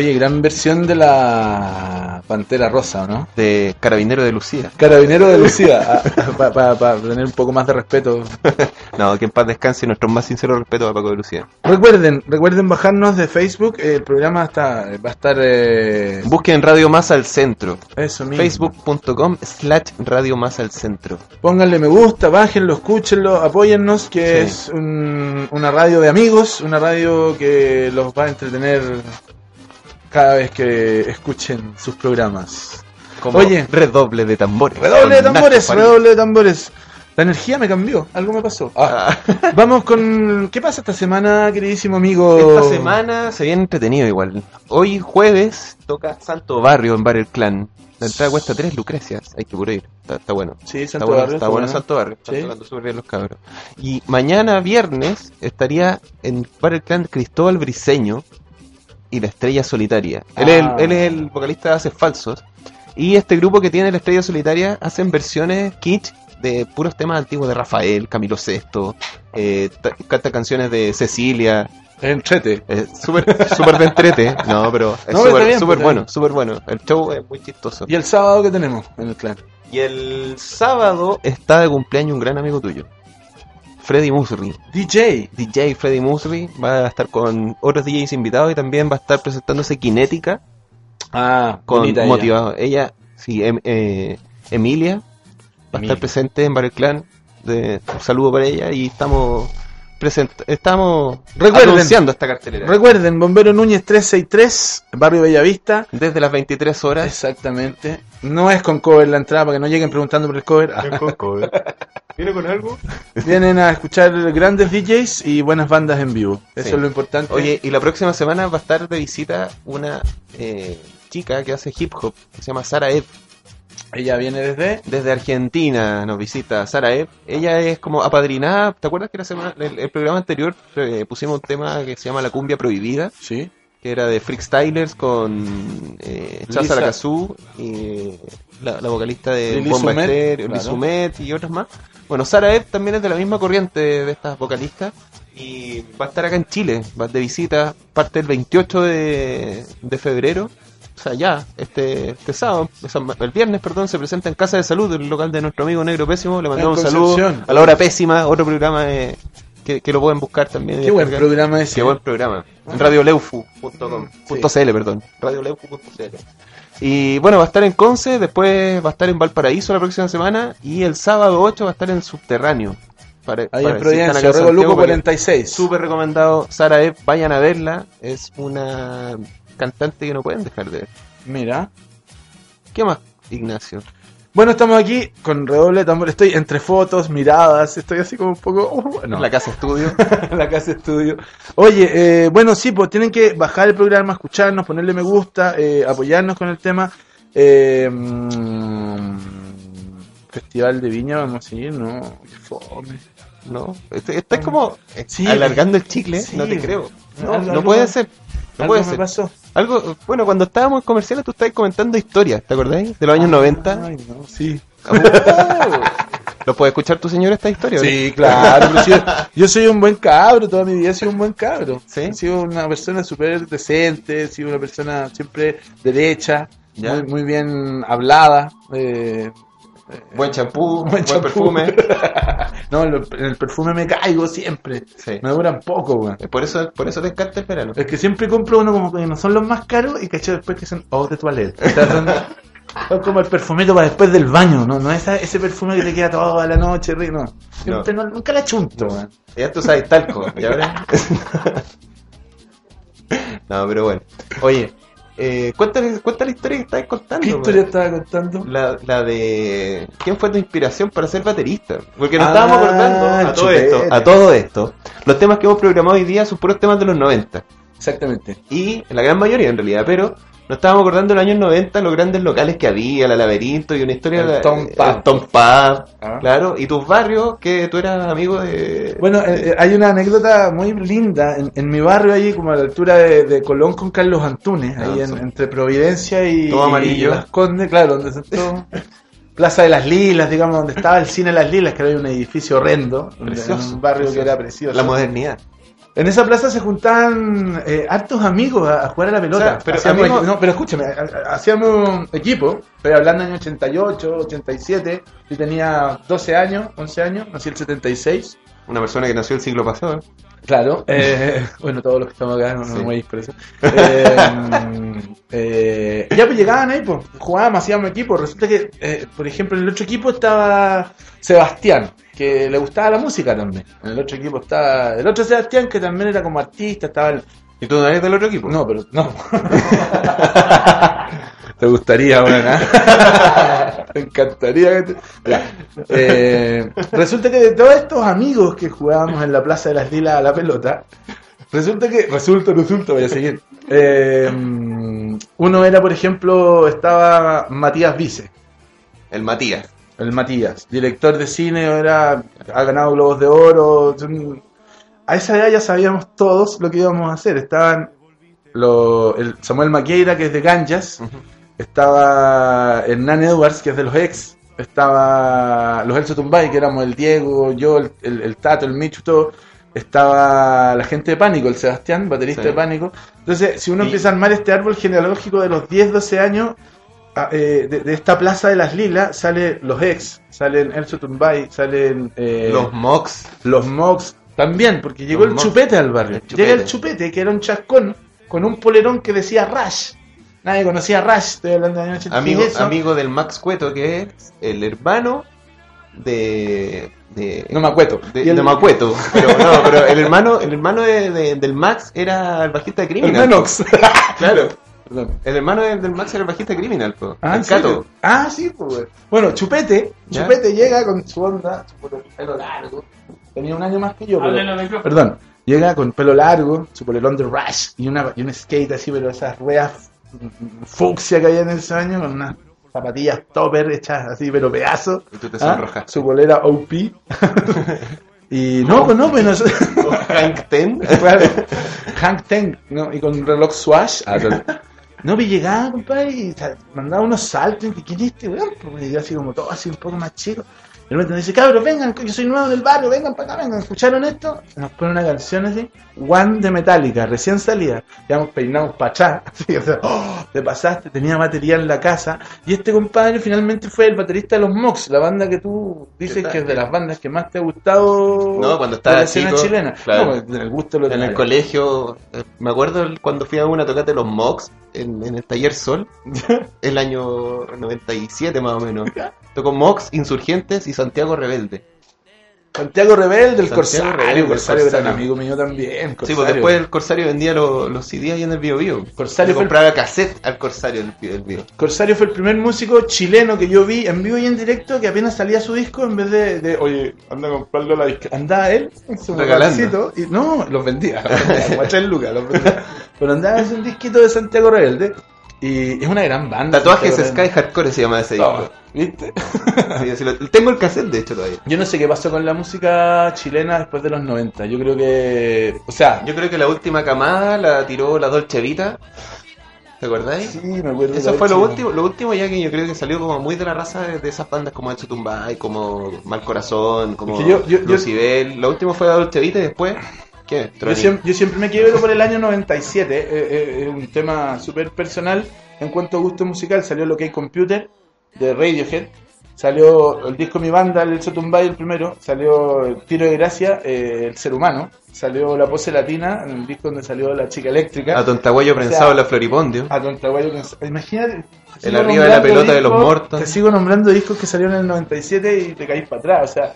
S2: Oye, gran versión de la Pantera Rosa, ¿o ¿no?
S3: De Carabinero de Lucía.
S2: Carabinero de Lucía, para tener un poco más de respeto.
S3: No, que en paz descanse nuestro más sincero respeto a Paco de Lucía.
S2: Recuerden, recuerden bajarnos de Facebook, eh, el programa está va a estar... Eh,
S3: Busquen Radio Más al Centro.
S2: eso mismo.
S3: Facebook.com slash Radio Más al Centro.
S2: Pónganle me gusta, bájenlo, escúchenlo, apóyennos, que
S3: Sí.
S2: es un- una radio de amigos, una radio que los va a entretener cada vez que escuchen sus programas.
S3: Como
S2: Oye.
S3: redoble de tambores.
S2: Redoble de tambores, redoble de tambores. La energía me cambió, algo me pasó. Ah, vamos con... ¿Qué pasa esta semana, queridísimo amigo?
S3: Esta semana se viene entretenido igual. Hoy jueves toca Santo Barrio en Bar El Clan. La entrada cuesta 3 lucrecias, hay que puro ir. Está, está bueno.
S2: Sí,
S3: Está
S2: Santo
S3: bueno,
S2: Barrio,
S3: está
S2: está
S3: bueno
S2: bueno.
S3: Santo Barrio. Están
S2: Sí.
S3: tocando súper bien los cabros. Y mañana viernes estaría en Bar El Clan Cristóbal Briseño y la Estrella Solitaria. Él, es
S2: Ah.
S3: el, él es el vocalista de Haces Falsos. Y este grupo que tiene la Estrella Solitaria hacen versiones kitsch de puros temas antiguos de Rafael, Camilo Sesto, eh, ta- canta canciones de Cecilia,
S2: Entrete.
S3: es súper súper de entrete, no, pero es
S2: No,
S3: súper
S2: pues,
S3: bueno, súper bueno. El show es muy chistoso.
S2: ¿Y el sábado que tenemos en el clan?
S3: Y el sábado está de cumpleaños un gran amigo tuyo, Freddy Musri.
S2: DJ.
S3: DJ Freddy Musri va a estar con otros DJs invitados y también va a estar presentándose Kinética
S2: Ah,
S3: con
S2: ella.
S3: motivado. Ella, sí, em- eh, Emilia va a estar presente en Bar El Clan. De, un saludo para ella y estamos estamos
S2: Recuerden.
S3: anunciando esta cartelera.
S2: Recuerden, Bombero Núñez 363, Barrio Bellavista.
S3: Desde las 23 horas.
S2: Exactamente. No es con cover la entrada para que no lleguen preguntando por el cover. Ah,
S3: ¿Viene con algo?
S2: Vienen a escuchar grandes DJs y buenas bandas en vivo. Eso
S3: Sí.
S2: es lo importante.
S3: Oye, y la próxima semana va a estar de visita una eh, chica que hace hip hop, que se llama Sara Ed.
S2: Ella viene desde.
S3: Desde Argentina nos visita Sara Ed. Ella es como apadrinada. ¿Te acuerdas que la semana, el, el programa anterior eh, pusimos un tema que se llama La Cumbia Prohibida?
S2: Sí.
S3: Que era de Freakstylers con eh. Lacazú y la, la vocalista de
S2: Lili
S3: Bomba
S2: Sumet,
S3: Estéreo,
S2: claro.
S3: Sumet y otras más. Bueno, Sara Ed también es de la misma corriente de estas vocalistas y va a estar acá en Chile, va de visita, parte el 28 de, de febrero. O sea, ya, este, este sábado, el viernes, perdón, se presenta en Casa de Salud, el local de nuestro amigo Negro Pésimo. Le mandamos un saludo a la hora pésima, otro programa eh, que, que lo pueden buscar también.
S2: Qué buen
S3: descargar.
S2: programa ese.
S3: Qué buen programa. En radioleufu.com. .cl, perdón. Radioleufu.cl. Y bueno, va a estar en Conce, después va a estar en Valparaíso la próxima semana y el sábado 8 va a estar en Subterráneo. Para,
S2: Ahí
S3: para
S2: en Providencia,
S3: que-
S2: 46.
S3: Súper recomendado. Sara vayan a verla. Es una cantante que no pueden dejar de ver.
S2: Mira.
S3: ¿Qué más, Ignacio?
S2: Bueno, estamos aquí con redoble tambor. Estoy entre fotos, miradas. Estoy así como un poco. no.
S3: La casa estudio.
S2: la casa estudio. Oye, eh, bueno, sí, pues tienen que bajar el programa, escucharnos, ponerle me gusta, eh, apoyarnos con el tema. Eh, mm, Festival de Viña, vamos a seguir, ¿no? Qué fome.
S3: No, estás como
S2: Sí.
S3: alargando el chicle.
S2: Sí.
S3: No te creo. No, no puede ser. No puede
S2: me
S3: ser.
S2: pasó.
S3: Algo, bueno, cuando estábamos en comerciales tú estabas comentando historias, ¿te acordáis? De los años 90.
S2: Ay, no, sí.
S3: ¿Lo puede escuchar tu señor esta historia? no?
S2: Sí, claro. yo soy un buen cabro, toda mi vida he sido un buen cabro.
S3: ¿Sí?
S2: He sido una persona súper decente, he sido una persona siempre derecha, muy, muy bien hablada. eh,
S3: Buen champú, buen,
S2: Buen champú.
S3: perfume.
S2: no, en el perfume me caigo siempre.
S3: Sí.
S2: Me duran poco, weón.
S3: Por eso, por eso te encanta el verano.
S2: Es que siempre compro uno como que no son los más caros y cacho después que son eau de toilette. Son como el perfumito para después del baño, ¿no? No esa- ese perfume que te queda toda la noche, ri- no. Siempre no, nunca la chunto, weón.
S3: Ya tú sabes talco. ¿y ahora? no, pero bueno. Oye, eh, cuéntale, cuéntale la historia que estabas contando.
S2: ¿Qué
S3: weón.
S2: historia estaba contando?
S3: La, la de quién fue tu inspiración para ser baterista. Porque nos
S2: Ah,
S3: estábamos acordando a todo esto, a todo esto. Los temas que hemos programado hoy día son puros temas de los 90.
S2: Exactamente.
S3: Y la gran mayoría en realidad, pero nos estábamos acordando en los años 90 los grandes locales que había, la laberinto y una historia
S2: El
S3: de
S2: Tom Pub.
S3: el Tom Pub,
S2: Ah.
S3: claro, y tus barrios que tú eras amigo de
S2: Bueno, eh, eh, hay una anécdota muy linda en, en mi barrio, allí como a la altura de, de Colón con Carlos Antunes,
S3: Ah,
S2: ahí en-
S3: sí.
S2: entre Providencia y,
S3: Todo amarillo.
S2: y Las Condes, claro, donde son todos Plaza de las Lilas, digamos, donde estaba el cine Las Lilas, que era un edificio horrendo, en
S3: Precioso,
S2: un barrio que era precioso.
S3: La modernidad.
S2: En esa plaza se juntaban eh, hartos amigos a, a jugar a la pelota.
S3: O sea, pero
S2: Hacíamos
S3: amigos-
S2: no, pero escúchame, ha- ha- hacíamos equipo, pero hablando año 88, 87, yo tenía 12 años, 11 años, nací el 76.
S3: Una persona que nació el siglo pasado. ¿eh?
S2: Claro, eh, bueno, todos los que estamos acá no nos
S3: Sí.
S2: movís por eso. Eh, eh, ya pues llegaban ahí, pues jugábamos, hacíamos equipo. Resulta que, eh, por ejemplo, en el otro equipo estaba Sebastián, que le gustaba la música también. En el otro equipo estaba el otro Sebastián, que también era como artista, estaba el,
S3: ¿Y tú no eres del otro equipo?
S2: no, pero no. Te gustaría, bueno, ¿eh? Me encantaría que te... Eh, resulta que de todos estos amigos que jugábamos en la Plaza de las Lilas a la pelota, resulta que, resulta, resulta, voy a seguir. Eh, uno era, por ejemplo, estaba Matías Vice,
S3: El Matías.
S2: el Matías, director de cine, era, ha ganado Globos de Oro. A esa edad ya sabíamos todos lo que íbamos a hacer. Estaban lo- el Samuel Maqueira, que es de Ganjas, estaba Hernán Edwards, que es de los ex, estaba los Elso Tumbay, que éramos el Diego, yo, el, el- el Tato, el Michu, todo. Estaba la gente de Pánico, el Sebastián, baterista
S3: Sí.
S2: de Pánico. Entonces, si uno
S3: Y-
S2: empieza a armar este árbol genealógico de los 10, 12 años, ah, eh, de, de esta plaza de las lilas salen los ex, salen Elso Tumbay, salen eh,
S3: Los Mox.
S2: los Mox también, porque llegó
S3: Los
S2: el
S3: Mox.
S2: chupete al barrio.
S3: El chupete.
S2: Llega el chupete, que era un chascón con un polerón que decía Rush. Nadie conocía a Rush, estoy hablando de año 86.
S3: Amigo,
S2: eso.
S3: amigo del Max Cueto, que es el hermano de. de
S2: No me acuerdo.
S3: De,
S2: el-
S3: de Macueto. Pero no, pero el hermano, el hermano de, de- del Max era el bajista de
S2: El
S3: Criminal.
S2: Menox.
S3: Claro.
S2: Perdón.
S3: El hermano de- del Max era el bajista Criminal, po.
S2: Ah,
S3: el. Cato.
S2: Ah, sí, pues. Bueno, Chupete,
S3: ¿Ya?
S2: Chupete llega con su onda, su pelo- largo. Tenía un año más que yo, pero-. Perdón, llega con pelo largo, su polerón de Rush y, una, y un skate así, pero esas ruedas fucsia que había en ese año, con unas zapatillas topper hechas así, pero pedazos.
S3: Y tú te
S2: ¿Ah?
S3: sonrojaste.
S2: Su bolera OP. y no, pues no, pues no.
S3: Hank Ten.
S2: Claro. Hank Ten, ¿no? y con reloj Swash. Ah, No, me llegaba, compadre, y mandaba unos saltos. Y ¿quién es este weón? Pues yo así como todo así un poco más chico. De repente me dice, cabros, vengan, yo soy nuevo del barrio, vengan para acá, vengan, ¿escucharon esto? Nos pone una canción así, One de Metallica, recién salida. Llevamos peinados para atrás, así, o sea, ¡oh! te pasaste, tenía batería en la casa. Y este compadre finalmente fue el baterista de los Mox, la banda que tú dices que es de las bandas que más te ha gustado
S3: No, cuando
S2: de
S3: estaba
S2: la escena
S3: chico,
S2: chilena.
S3: claro.
S2: No, pues, en el gusto lo
S3: En el
S2: tenía.
S3: colegio, eh, me acuerdo cuando fui a una tocata de los Mox en, en el taller Sol, el año 97 más o menos. Tocó Mox, Insurgentes y Santiago Rebelde.
S2: Santiago Rebelde, el
S3: Santiago
S2: Corsario,
S3: Rebelde,
S2: el Corsario
S3: el
S2: era un amigo mío también.
S3: Sí, pues después el Corsario vendía los, los CD ahí en el Bio Bio.
S2: Corsario fue el-
S3: compraba cassette al Corsario del, del Bio.
S2: Corsario fue el primer músico chileno que yo vi en vivo y en directo que apenas salía su disco en vez de, de, oye, anda a comprarlo a la disca. Andaba él en su y no, los vendía, tres lucas, los vendía. Pero andaba en un disquito de Santiago Rebelde y es una gran banda.
S3: Tatuajes Sky. Hardcore se llama ese disco.
S2: ¿Viste?
S3: Sí, así lo- tengo el cassette de hecho todavía.
S2: Yo no sé qué pasó con la música chilena después de los 90. Yo creo que, o sea,
S3: Yo creo que la última camada la tiró la Dolce Vita. ¿Te acordáis?
S2: sí, me acuerdo.
S3: Eso fue lo último, lo último ya que yo creo que salió como muy de la raza de, esas bandas como Hecho Tumbay, como Mal Corazón, como
S2: yo- yo-
S3: Lucibel. Lo último fue la Dolce Vita y después, ¿qué?
S2: Yo siempre, yo siempre me quiebro por el año 97. eh, eh, Es un tema súper personal en cuanto a gusto musical. Salió lo que hay Computer de Radiohead. Salió el disco Mi Banda, el Sotumbay, el primero. Salió el Tiro de Gracia, eh, El Ser Humano. Salió La Pose Latina, el disco donde salió La Chica Eléctrica.
S3: A Tontaguayo
S2: O sea,
S3: prensado en la Floripondio.
S2: A Tontaguayo Pens- Imagínate. te
S3: El arriba de la pelota de los muertos.
S2: Te sigo nombrando discos que salieron en el 97 y te caís para atrás. O sea,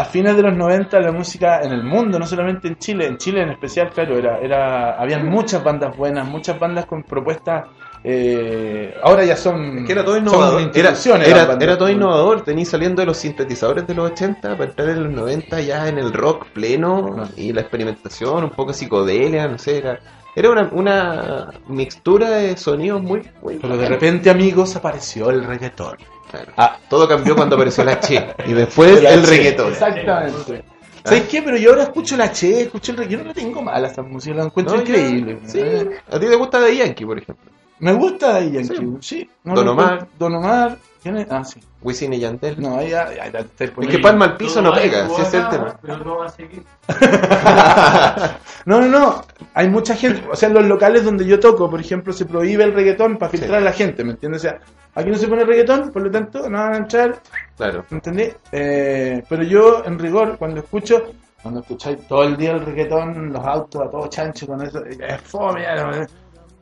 S2: a fines de los 90 la música en el mundo, no solamente en Chile, en Chile en especial, claro, era, era, habían muchas bandas buenas, muchas bandas con propuestas. eh, ahora ya son.
S3: Es que era todo innovador. Era, todo innovador. Tení saliendo de los sintetizadores de los 80 para entrar en los 90 ya en el rock pleno
S2: Claro.
S3: y la experimentación, un poco psicodelia, no sé. Era, era una, una mixtura de sonidos muy. muy
S2: Pero de repente, amigos, apareció el reggaetón.
S3: Claro.
S2: Ah,
S3: Todo cambió cuando apareció la Che y después
S2: La
S3: el
S2: Che,
S3: reggaetón.
S2: Exactamente. ¿Sabes qué? Pero yo ahora escucho la Che, escucho el reggaetón. Yo no le tengo mal a esta música, la encuentro
S3: No, yo-
S2: increíble.
S3: Sí, a ti te gusta de Yankee, por ejemplo.
S2: Me gusta Daddy Yankee, sí. no
S3: Don Omar.
S2: Don Omar. ¿Quién es? Ah, sí.
S3: Wisin y Yandel.
S2: No, ahí ya, ya,
S3: Es que palma al piso no pega, si es el tema.
S4: Pero no va a seguir.
S2: No, no, no. Hay mucha gente. O sea, en los locales donde yo toco, por ejemplo, se prohíbe el reggaetón para filtrar a la gente, ¿me entiendes? O sea, aquí no se pone reggaetón, por lo tanto, no van a entrar,
S3: Claro.
S2: ¿me entendés? Eh, pero yo, en rigor, cuando escucho, cuando escucháis todo el día el reggaetón, los autos a todo chancho con eso, es fome, ya, no,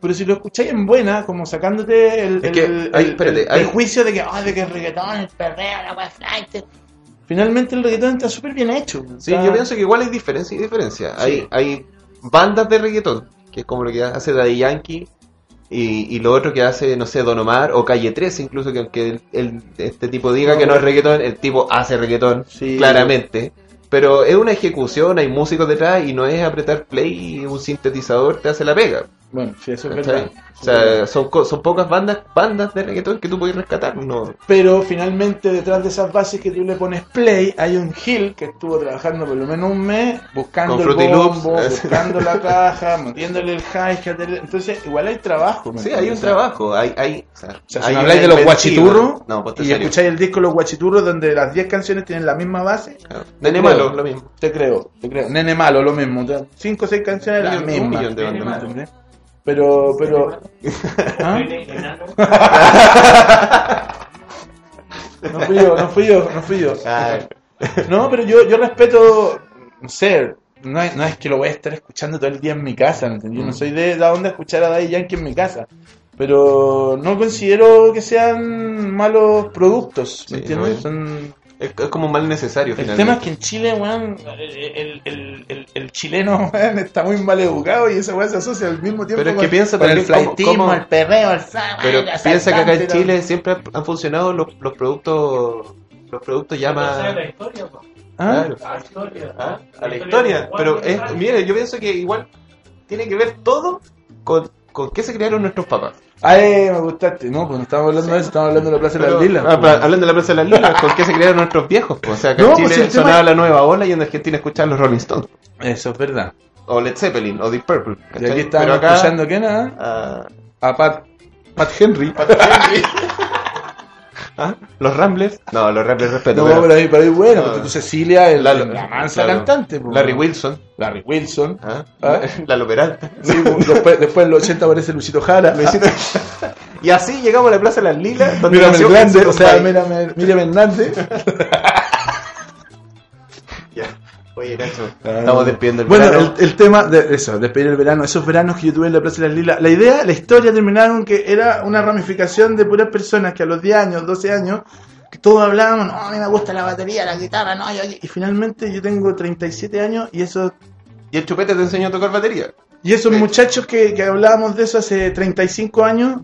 S2: pero si lo escucháis en buena, como sacándote el,
S3: Es que
S2: el,
S3: hay-
S2: el-
S3: espérate,
S2: el-
S3: hay-
S2: el juicio de que, ah, de que el reggaetón, el perreo, la wea. Finalmente el reggaetón está súper bien hecho.
S3: Sí,
S2: Está-
S3: yo pienso que igual hay diferencia y diferencia. Hay, hay bandas de reggaetón, que es como lo que hace Daddy Yankee, y, y lo otro que hace, no sé, Don Omar o Calle 13, incluso que aunque el, el- este tipo diga que no es reggaetón, el tipo hace reggaetón,
S2: Sí.
S3: claramente. Pero es una ejecución, hay músicos detrás y no es apretar play y un sintetizador te hace la pega.
S2: Bueno, sí, eso es verdad.
S3: O sea, son, son pocas bandas bandas de reggaetón que tú puedes rescatar. No,
S2: Pero finalmente detrás de esas bases que tú le pones play hay un Gil que estuvo trabajando por lo menos un mes buscando
S3: Con
S2: el
S3: Loops.
S2: bombo, buscando la caja, metiéndole el hi-hat. el- Entonces igual hay trabajo. ¿me
S3: Sí, hay un trabajo. Hay, hay, o sea,
S2: O sea, si
S3: hay
S2: habláis de los guachiturros
S3: No, pues
S2: y escucháis el disco Los Guachiturros donde las 10 canciones tienen la misma base,
S3: Nene malo, lo mismo.
S2: te creo, te creo. Nene malo, lo mismo. 5 o 6 canciones las
S3: millón- un millón de bandas.
S2: Pero, pero... ¿Ah? No fui yo, no fui yo, no fui yo. No, pero yo, yo respeto, no sé, no es, no es que lo voy a estar escuchando todo el día en mi casa, ¿me entendí? Yo
S3: Mm.
S2: no soy de la onda de escuchar a Daddy Yankee en mi casa. Pero no considero que sean malos productos, ¿me
S3: Sí,
S2: entiendes?
S3: no,
S2: Son...
S3: es, es como mal necesario,
S2: El
S3: finalmente.
S2: tema es que en Chile, weón, el, el, el, el chileno, weón, está muy mal educado y esa weón se asocia al mismo tiempo
S3: Pero es que piensa
S2: con el
S3: cómo-
S2: el perreo, el fa-
S3: Pero
S2: el
S3: piensa que acá en Chile siempre han- funcionado los, los productos los productos ya más...
S4: sabe la historia, po.
S2: ¿Ah?
S3: Claro.
S4: La historia.
S3: ¿Ah? A la historia. Pero es, mire, yo pienso que igual tiene que ver todo con, con qué se crearon nuestros papás.
S2: Ay, me gustaste. No, pues no estamos hablando de eso, estamos hablando de la Plaza de las Lilas.
S3: ah,
S2: pues.
S3: hablando de la Plaza de las Lilas, ¿con qué se crearon nuestros viejos? pues. O sea, que
S2: No,
S3: en
S2: pues
S3: Chile
S2: tema-
S3: sonaba la nueva ola y en Argentina escuchaban los Rolling Stones.
S2: Eso es verdad.
S3: O Led Zeppelin, o Deep Purple.
S2: Y
S3: ¿cachai?
S2: aquí estábamos
S3: acá,
S2: escuchando a quién, ah? A Pat, Pat Henry.
S3: ¿ah? ¿Los Ramblers? No, los Ramblers respeto.
S2: No,
S3: pero-
S2: pero pero bueno,
S3: No.
S2: porque tú Cecilia,
S3: Lalo-
S2: la mansa
S3: claro.
S2: cantante. pues.
S3: Larry Wilson.
S2: Larry Wilson.
S3: ¿ah?
S2: ¿Ah?
S3: Lalo Peralta.
S2: Sí, pues, después, después en los 80 aparece Luisito Jara.
S3: Luisito- y así llegamos a la Plaza de las Lilas, donde
S2: Mírame
S3: nació
S2: el grande, o sea, mírame Hernández.
S3: Oye, Nacho, estamos despidiendo el
S2: Bueno,
S3: verano.
S2: el, el tema de eso, despedir el verano, esos veranos que yo tuve en la Plaza de las Lilas. La idea, la historia terminaron que era una ramificación de puras personas que a los 10 años, 12 años, que todos hablábamos, no, a mí me gusta la batería, la guitarra, no, yo- y finalmente yo tengo 37 años y esos,
S3: Y el chupete te enseñó a tocar batería.
S2: y esos muchachos que, que hablábamos de eso hace 35 años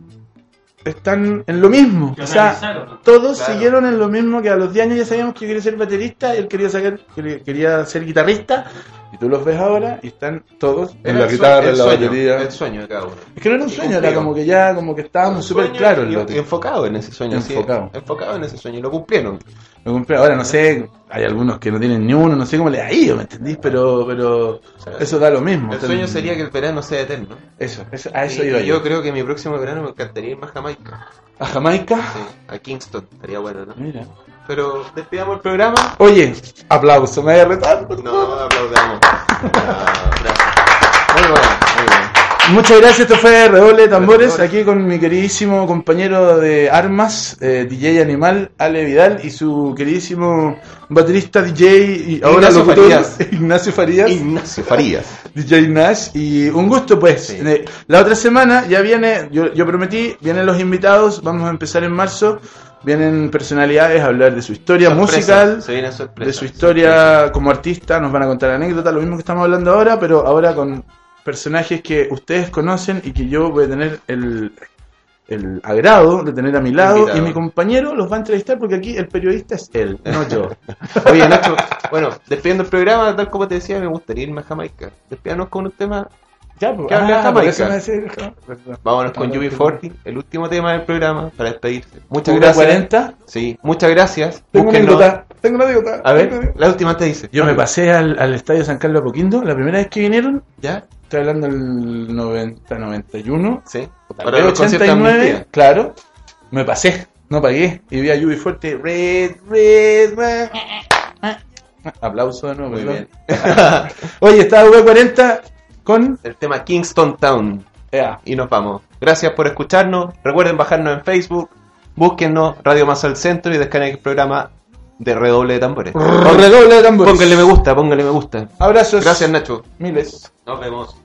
S2: están en lo mismo. O sea, todos
S3: Claro.
S2: siguieron en lo mismo que a los 10 años ya sabíamos que yo quería ser baterista, él quería, sacar, quería ser guitarrista, y tú los ves ahora y están todos en la guitarra, en la
S3: sueño,
S2: batería.
S3: El sueño de cada uno.
S2: Es que no era un
S3: Y
S2: sueño, era como que ya como que estábamos súper claros.
S3: y- enfocado en ese sueño. sí,
S2: Enfocado.
S3: enfocado en ese sueño. Y lo cumplieron.
S2: lo compré. Ahora no sé, hay algunos que no tienen ni uno, no sé cómo le ha ido, ¿me entendís? Pero, pero
S3: sea,
S2: eso da lo mismo.
S3: El sueño sería que el verano sea eterno.
S2: Eso, eso- a eso
S3: Y-
S2: iba
S3: y
S2: yo.
S3: yo creo que mi próximo verano me encantaría irme a Jamaica.
S2: ¿A Jamaica?
S3: Sí, a Kingston. Estaría bueno, ¿no?
S2: Mira.
S3: Pero despidamos el programa.
S2: Oye, aplauso, me voy a retar.
S3: No, aplaudamos. Gracias. Muy bueno, muy.
S2: Muchas gracias, esto fue Redoble Tambores, aquí con mi queridísimo compañero de armas, eh, DJ Animal, Ale Vidal, y su queridísimo baterista DJ y ahora
S3: Ignacio
S2: locutor,
S3: Farías.
S2: Ignacio Farías,
S3: Ignacio Farías.
S2: DJ Nash, y un gusto pues.
S3: Sí.
S2: Eh, La otra semana ya viene, yo, yo prometí, vienen los invitados, vamos a empezar en marzo, vienen personalidades a hablar de su historia
S3: Sorpresa,
S2: musical,
S3: Se viene sorpresa.
S2: de su historia como artista, nos van a contar anécdotas, lo mismo que estamos hablando ahora, pero ahora con personajes que ustedes conocen y que yo voy a tener el, el agrado de tener a mi lado
S3: Invitado.
S2: y mi compañero los va a entrevistar porque aquí el periodista es él, no yo.
S3: Oye, Nacho, bueno, despidiendo el programa, tal como te decía, me gustaría irme a Jamaica. Despídanos con un tema.
S2: Pues, ah,
S3: Vámonos con UB40, el último tema del programa para despedirse. Muchas gracias.
S2: 40?
S3: Sí, muchas gracias.
S2: Tengo una anécdota. Tengo una anécdota.
S3: A ver, la última te dice.
S2: Yo me pasé al, estadio San Carlos Apoquindo la primera vez que vinieron.
S3: Ya.
S2: Estoy hablando del 90, 91.
S6: Sí. Para el
S2: 89, claro. Me pasé, no pagué. Y vi a UB40, red, red, red. Aplauso de nuevo.
S6: Muy bien.
S2: Oye, estaba V40 con
S6: el tema Kingston Town. Y nos vamos. Gracias por escucharnos. Recuerden bajarnos en Facebook. Búsquennos Radio Más al Centro y descarguen el programa de redoble de tambores.
S2: Redoble de tambores.
S6: Pónganle me gusta, pónganle me gusta.
S2: Abrazos.
S6: Gracias, Nacho.
S2: Miles.
S6: Nos vemos.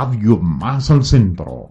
S7: radio más al centro.